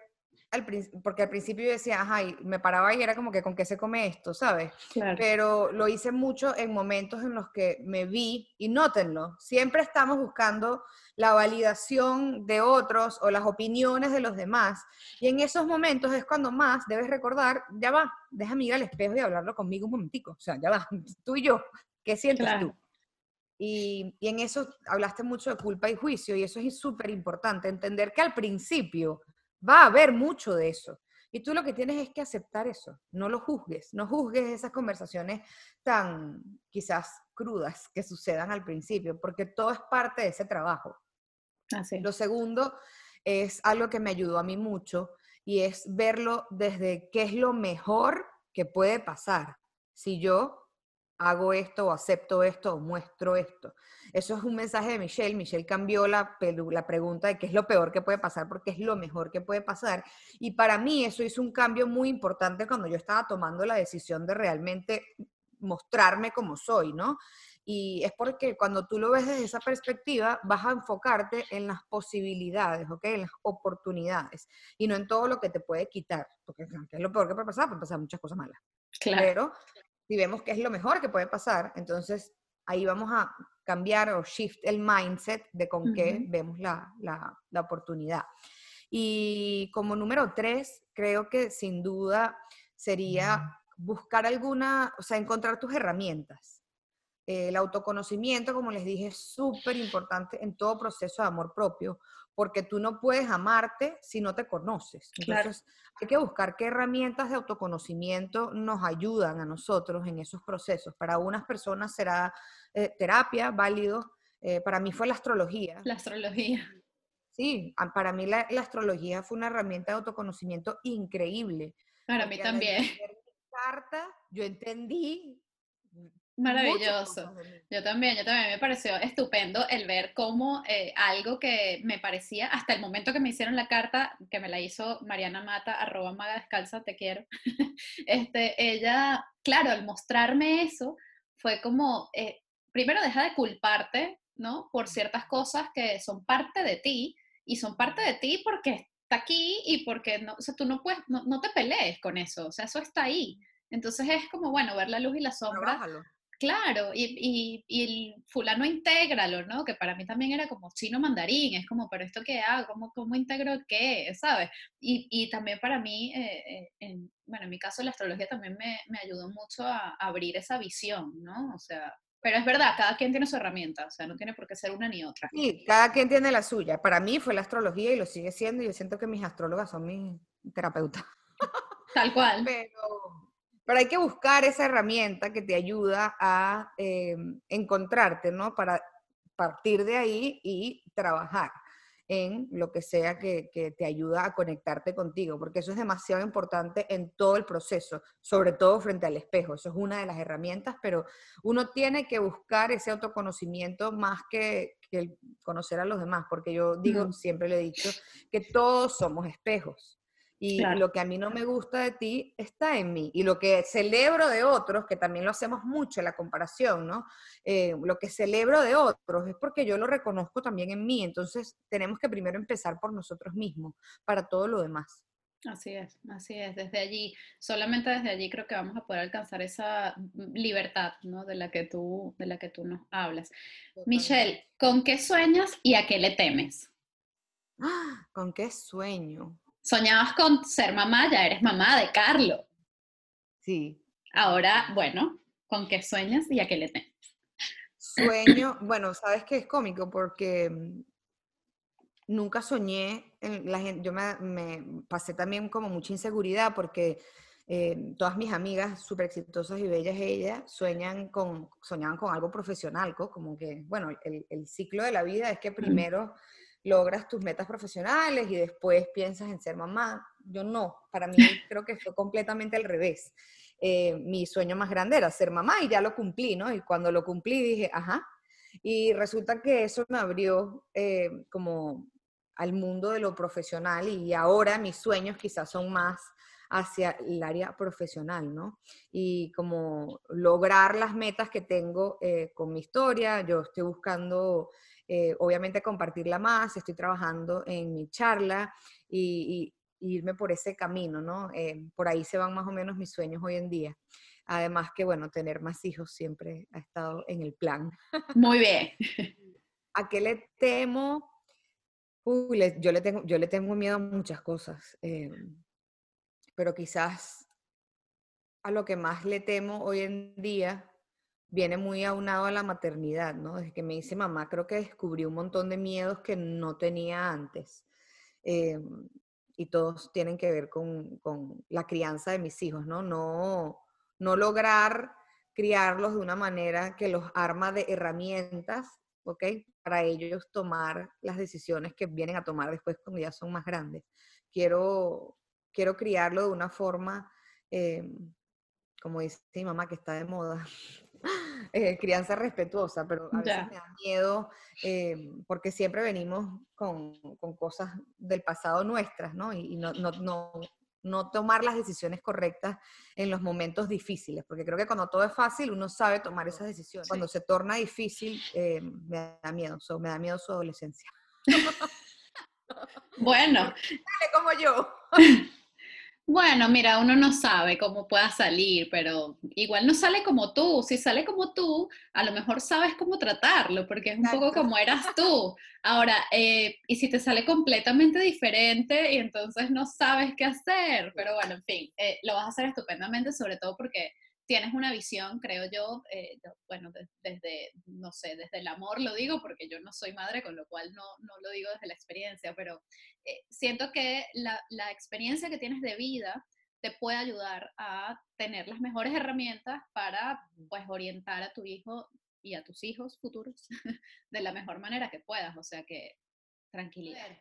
porque al principio yo decía, ajá, me paraba y era como que con qué se come esto, ¿sabes? Pero lo hice mucho en momentos en los que me vi, y nótenlo, siempre estamos buscando la validación de otros o las opiniones de los demás. Y en esos momentos es cuando más debes recordar, ya va, déjame ir al espejo y hablarlo conmigo un momentico. O sea, ya va, tú y yo, ¿qué sientes tú? Y, y, en eso hablaste mucho de culpa y juicio, y eso es súper importante, entender que al principio Va a haber mucho de eso. Y tú lo que tienes es que aceptar eso, no lo juzgues, no juzgues esas conversaciones tan quizás crudas que sucedan al principio, porque todo es parte de ese trabajo. Así. Lo segundo es algo que me ayudó a mí mucho y es verlo desde qué es lo mejor que puede pasar si yo hago esto o acepto esto o muestro esto. Eso es un mensaje de Michelle. Michelle cambió la, la pregunta de qué es lo peor que puede pasar porque es lo mejor que puede pasar. Y para mí eso hizo un cambio muy importante cuando yo estaba tomando la decisión de realmente mostrarme como soy, ¿no? Y es porque cuando tú lo ves desde esa perspectiva, vas a enfocarte en las posibilidades, ¿ok? En las oportunidades y no en todo lo que te puede quitar, porque es lo peor que puede pasar, puede pasar muchas cosas malas. Claro. Pero si vemos que es lo mejor que puede pasar, entonces ahí vamos a cambiar o shift el mindset de con qué vemos la, la, la, oportunidad. Y como número tres, creo que sin duda sería buscar alguna, o sea, encontrar tus herramientas. el autoconocimiento, como les dije, es súper importante en todo proceso de amor propio, porque tú no puedes amarte si no te conoces. Entonces, hay que buscar qué herramientas de autoconocimiento nos ayudan a nosotros en esos procesos. Para unas personas será eh, terapia, válido. Eh, para mí fue la astrología. La astrología. Sí, para mí la, astrología fue una herramienta de autoconocimiento increíble. Para mí también. Carta, yo entendí Maravilloso. Yo también, yo también me pareció estupendo el ver cómo eh, algo que me parecía, hasta el momento que me hicieron la carta, que me la hizo Mariana Mata, arroba maga descalza, te quiero, este, ella, claro, al mostrarme eso, fue como, eh, primero deja de culparte, ¿no? Por ciertas cosas que son parte de ti, y son parte de ti porque está aquí y porque no, o sea, tú no puedes, no, no te pelees con eso, o sea, eso está ahí. Entonces es como, bueno, ver la luz y la sombra. Claro, y, el fulano intégralo, ¿no? Que para mí también era como chino mandarín, es como, pero ¿esto qué hago? ¿Cómo, cómo integro qué? ¿Sabes? Y, también para mí, eh, eh, bueno, en mi caso la astrología también me, ayudó mucho a, abrir esa visión, ¿no? O sea, pero es verdad, cada quien tiene su herramienta, o sea, no tiene por qué ser una ni otra. Sí, cada quien tiene la suya. Para mí fue la astrología y lo sigue siendo, y yo siento que mis astrólogas son mis terapeutas. Tal cual. Pero pero hay que buscar esa herramienta que te ayuda a eh, encontrarte, ¿no? Para partir de ahí y trabajar en lo que sea que, te ayuda a conectarte contigo, porque eso es demasiado importante en todo el proceso, sobre todo frente al espejo. Eso es una de las herramientas, pero uno tiene que buscar ese autoconocimiento más que, que conocer a los demás, porque yo digo, siempre le he dicho, que todos somos espejos. Y lo que a mí no me gusta de ti está en mí. Y lo que celebro de otros, que también lo hacemos mucho en la comparación, ¿no? Eh, lo que celebro de otros es porque yo lo reconozco también en mí. Entonces tenemos que primero empezar por nosotros mismos para todo lo demás. Así es, así es. Desde allí, solamente desde allí creo que vamos a poder alcanzar esa libertad, ¿no? De la que tú, de la que tú nos hablas. Michelle, ¿con qué sueñas y a qué le temes? ¡Ah! ¿Con qué sueño? Soñabas con ser mamá, ya eres mamá de Carlos. Sí. Ahora, bueno, ¿con qué sueñas y a qué le temes? Sueño, bueno, sabes que es cómico porque mm, nunca soñé, en la gente, yo me, pasé también como mucha inseguridad porque eh, todas mis amigas súper exitosas y bellas ellas sueñan con, soñaban con algo profesional, como que, bueno, el, el ciclo de la vida es que primero logras tus metas profesionales y después piensas en ser mamá. Yo no, para mí creo que fue completamente al revés. Eh, mi sueño más grande era ser mamá y ya lo cumplí, ¿no? Y cuando lo cumplí dije, ajá. Y resulta que eso me abrió eh, como al mundo de lo profesional y ahora mis sueños quizás son más hacia el área profesional, ¿no? Y como lograr las metas que tengo eh, con mi historia, yo estoy buscando eh, obviamente compartirla más, estoy trabajando en mi charla y, irme por ese camino, ¿no? Eh, por ahí se van más o menos mis sueños hoy en día. Además que, bueno, tener más hijos siempre ha estado en el plan. Muy bien. ¿A qué le temo? Uy, yo, le tengo, yo le tengo miedo a muchas cosas, eh, pero quizás a lo que más le temo hoy en día viene muy aunado a la maternidad, ¿no? Desde que me dice mamá, creo que descubrí un montón de miedos que no tenía antes. Em, y todos tienen que ver con, la crianza de mis hijos, ¿no? No, no lograr criarlos de una manera que los arma de herramientas, ¿ok? Para ellos tomar las decisiones que vienen a tomar después cuando ya son más grandes. Quiero, quiero criarlo de una forma, em, como dice mi mamá, que está de moda, eh, crianza respetuosa, pero a veces me da miedo eh, porque siempre venimos con, con, cosas del pasado nuestras, ¿no? Y, no, no, no, no, tomar las decisiones correctas en los momentos difíciles, porque creo que cuando todo es fácil uno sabe tomar esas decisiones. Cuando se torna difícil, eh, me da miedo, me da miedo su adolescencia. bueno. Dale como yo. Bueno, mira, uno no sabe cómo pueda salir, pero igual no sale como tú. Si sale como tú, a lo mejor sabes cómo tratarlo, porque es un poco como eras tú. Ahora, eh, y si te sale completamente diferente y entonces no sabes qué hacer, pero bueno, en fin, eh, lo vas a hacer estupendamente, sobre todo porque tienes una visión, creo yo, eh, bueno, desde, no sé, desde el amor lo digo, porque yo no soy madre, con lo cual no, no lo digo desde la experiencia, pero eh, siento que la, la, experiencia que tienes de vida te puede ayudar a tener las mejores herramientas para, pues, orientar a tu hijo y a tus hijos futuros de la mejor manera que puedas, o sea que tranquilidad.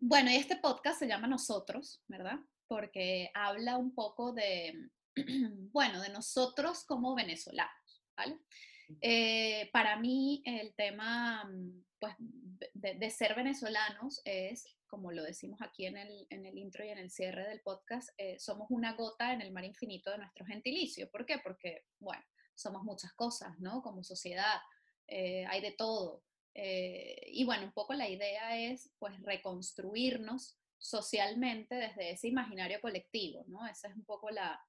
Bueno, y este podcast se llama Nosotros, ¿verdad? Porque habla un poco de bueno, de nosotros como venezolanos, ¿vale? Eh, para mí el tema mm, pues, de, ser venezolanos es, como lo decimos aquí en el, en el intro y en el cierre del podcast, eh, somos una gota en el mar infinito de nuestro gentilicio. ¿Por qué? Porque, bueno, somos muchas cosas, ¿no? Como sociedad, eh, hay de todo. y bueno, un poco la idea es pues reconstruirnos socialmente desde ese imaginario colectivo, ¿no? Esa es un poco la,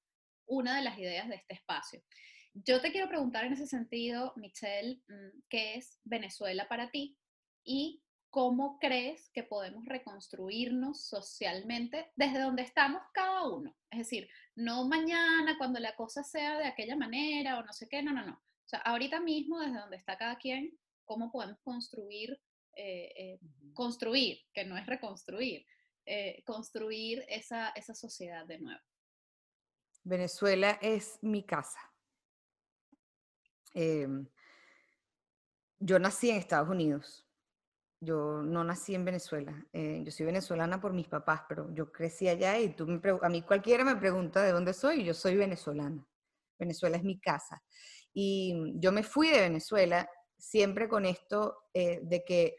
una de las ideas de este espacio. Yo te quiero preguntar en ese sentido, Michelle, mm, ¿qué es Venezuela para ti? Y cómo crees que podemos reconstruirnos socialmente desde donde estamos cada uno. Es decir, no mañana cuando la cosa sea de aquella manera o no sé qué, no, no, no. O sea, ahorita mismo desde donde está cada quien, cómo podemos construir, eh, eh, construir, que no es reconstruir, eh, construir esa, esa sociedad de nuevo. Venezuela es mi casa. Em, yo nací en Estados Unidos. Yo no nací en Venezuela. Eh, yo soy venezolana por mis papás, pero yo crecí allá y tú me a mí cualquiera me pregunta de dónde soy yo soy venezolana. Venezuela es mi casa. Y yo me fui de Venezuela siempre con esto eh, de que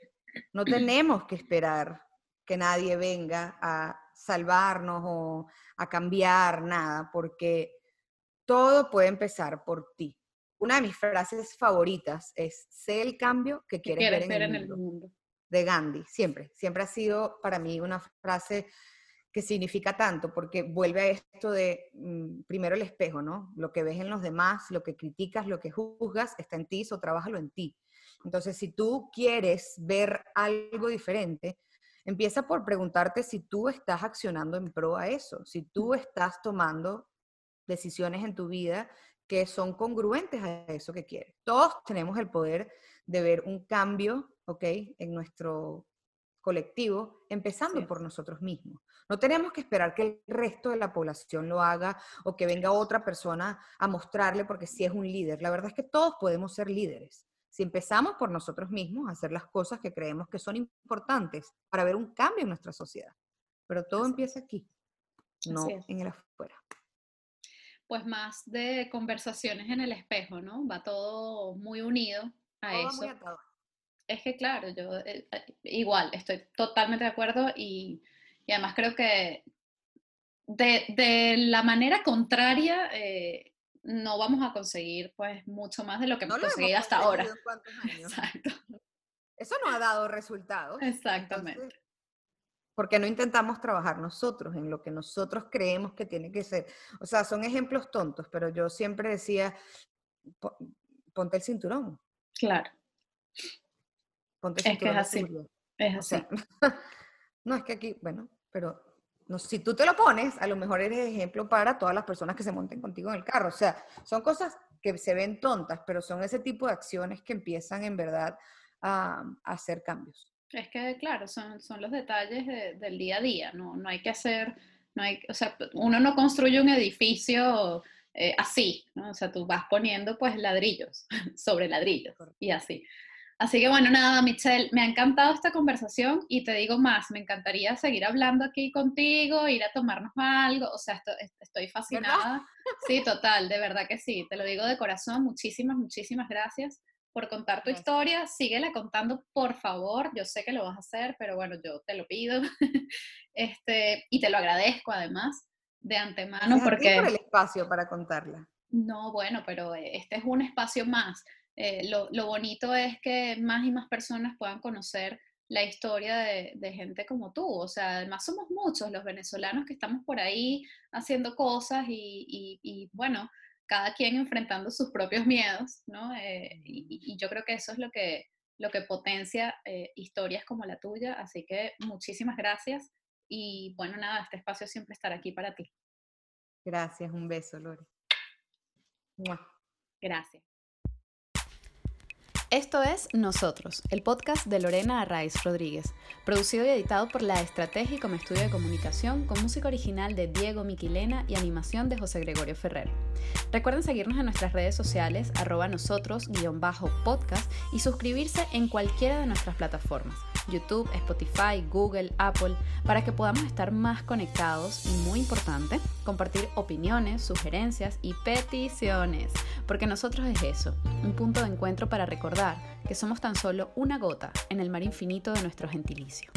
no tenemos que esperar que nadie venga a salvarnos o a cambiar nada, porque todo puede empezar por ti. Una de mis frases favoritas es, sé el cambio que quieres, ver, en, el, mundo. De Gandhi, siempre, siempre ha sido para mí una frase que significa tanto, porque vuelve a esto de, mm, primero el espejo, ¿no? Lo que ves en los demás, lo que criticas, lo que juzgas, está en ti, o trabájalo en ti. Entonces, si tú quieres ver algo diferente, Empieza por preguntarte si tú estás accionando en pro a eso, si tú estás tomando decisiones en tu vida que son congruentes a eso que quieres. Todos tenemos el poder de ver un cambio, ¿ok? En nuestro colectivo, empezando por nosotros mismos. No tenemos que esperar que el resto de la población lo haga o que venga otra persona a mostrarle porque sí es un líder. La verdad es que todos podemos ser líderes. Si empezamos por nosotros mismos a hacer las cosas que creemos que son importantes para ver un cambio en nuestra sociedad. Pero todo empieza aquí, no en el afuera. Pues más de conversaciones en el espejo, ¿no? Va todo muy unido a eso. es que claro, yo eh, eh, igual estoy totalmente de acuerdo y, además creo que de, la manera contraria, eh, no vamos a conseguir pues mucho más de lo que hemos conseguido hasta ahora. Exacto. Eso no ha dado resultados. Exactamente. porque no intentamos trabajar nosotros en lo que nosotros creemos que tiene que ser. O sea, son ejemplos tontos, pero yo siempre decía, ponte el cinturón. Claro. Ponte el cinturón. Es que es así. Es así. no es que aquí, bueno, pero no, si tú te lo pones, a lo mejor eres ejemplo para todas las personas que se monten contigo en el carro. O sea, son cosas que se ven tontas, pero son ese tipo de acciones que empiezan en verdad a, hacer cambios. Es que, claro, son, son los detalles del día a día, ¿no? No hay que hacer, no hay, o sea, uno no construye un edificio eh, así, ¿no? O sea, tú vas poniendo pues ladrillos sobre ladrillos y así. Así que bueno, nada, Michelle, me ha encantado esta conversación y te digo más, me encantaría seguir hablando aquí contigo, ir a tomarnos algo, o sea, estoy, fascinada. Sí, total, de verdad que sí. Te lo digo de corazón. Muchísimas, muchísimas gracias por contar tu historia. Síguela contando, por favor. Yo sé que lo vas a hacer, pero bueno, yo te lo pido. este, y te lo agradezco además de antemano porque... por el espacio para contarla. No, bueno, pero eh, este es un espacio más. Eh, lo, lo, bonito es que más y más personas puedan conocer la historia de, de, gente como tú. O sea, además somos muchos los venezolanos que estamos por ahí haciendo cosas y, y, y bueno, cada quien enfrentando sus propios miedos, ¿no? Eh, y, yo creo que eso es lo que, lo que potencia eh, historias como la tuya. Así que muchísimas gracias y bueno, nada, este espacio siempre estará aquí para ti. Gracias, un beso, Lore. Gracias. Esto es Nosotros, el podcast de Lorena Arraiz Rodríguez, producido y editado por La Estrategia como estudio de comunicación, con música original de Diego Miquilena y animación de José Gregorio Ferrer. Recuerden seguirnos en nuestras redes sociales, arroba nosotros-podcast y suscribirse en cualquiera de nuestras plataformas, YouTube, Spotify, Google, Apple, para que podamos estar más conectados y, muy importante, compartir opiniones, sugerencias y peticiones, porque nosotros es eso, un punto de encuentro para recordar que somos tan solo una gota en el mar infinito de nuestro gentilicio.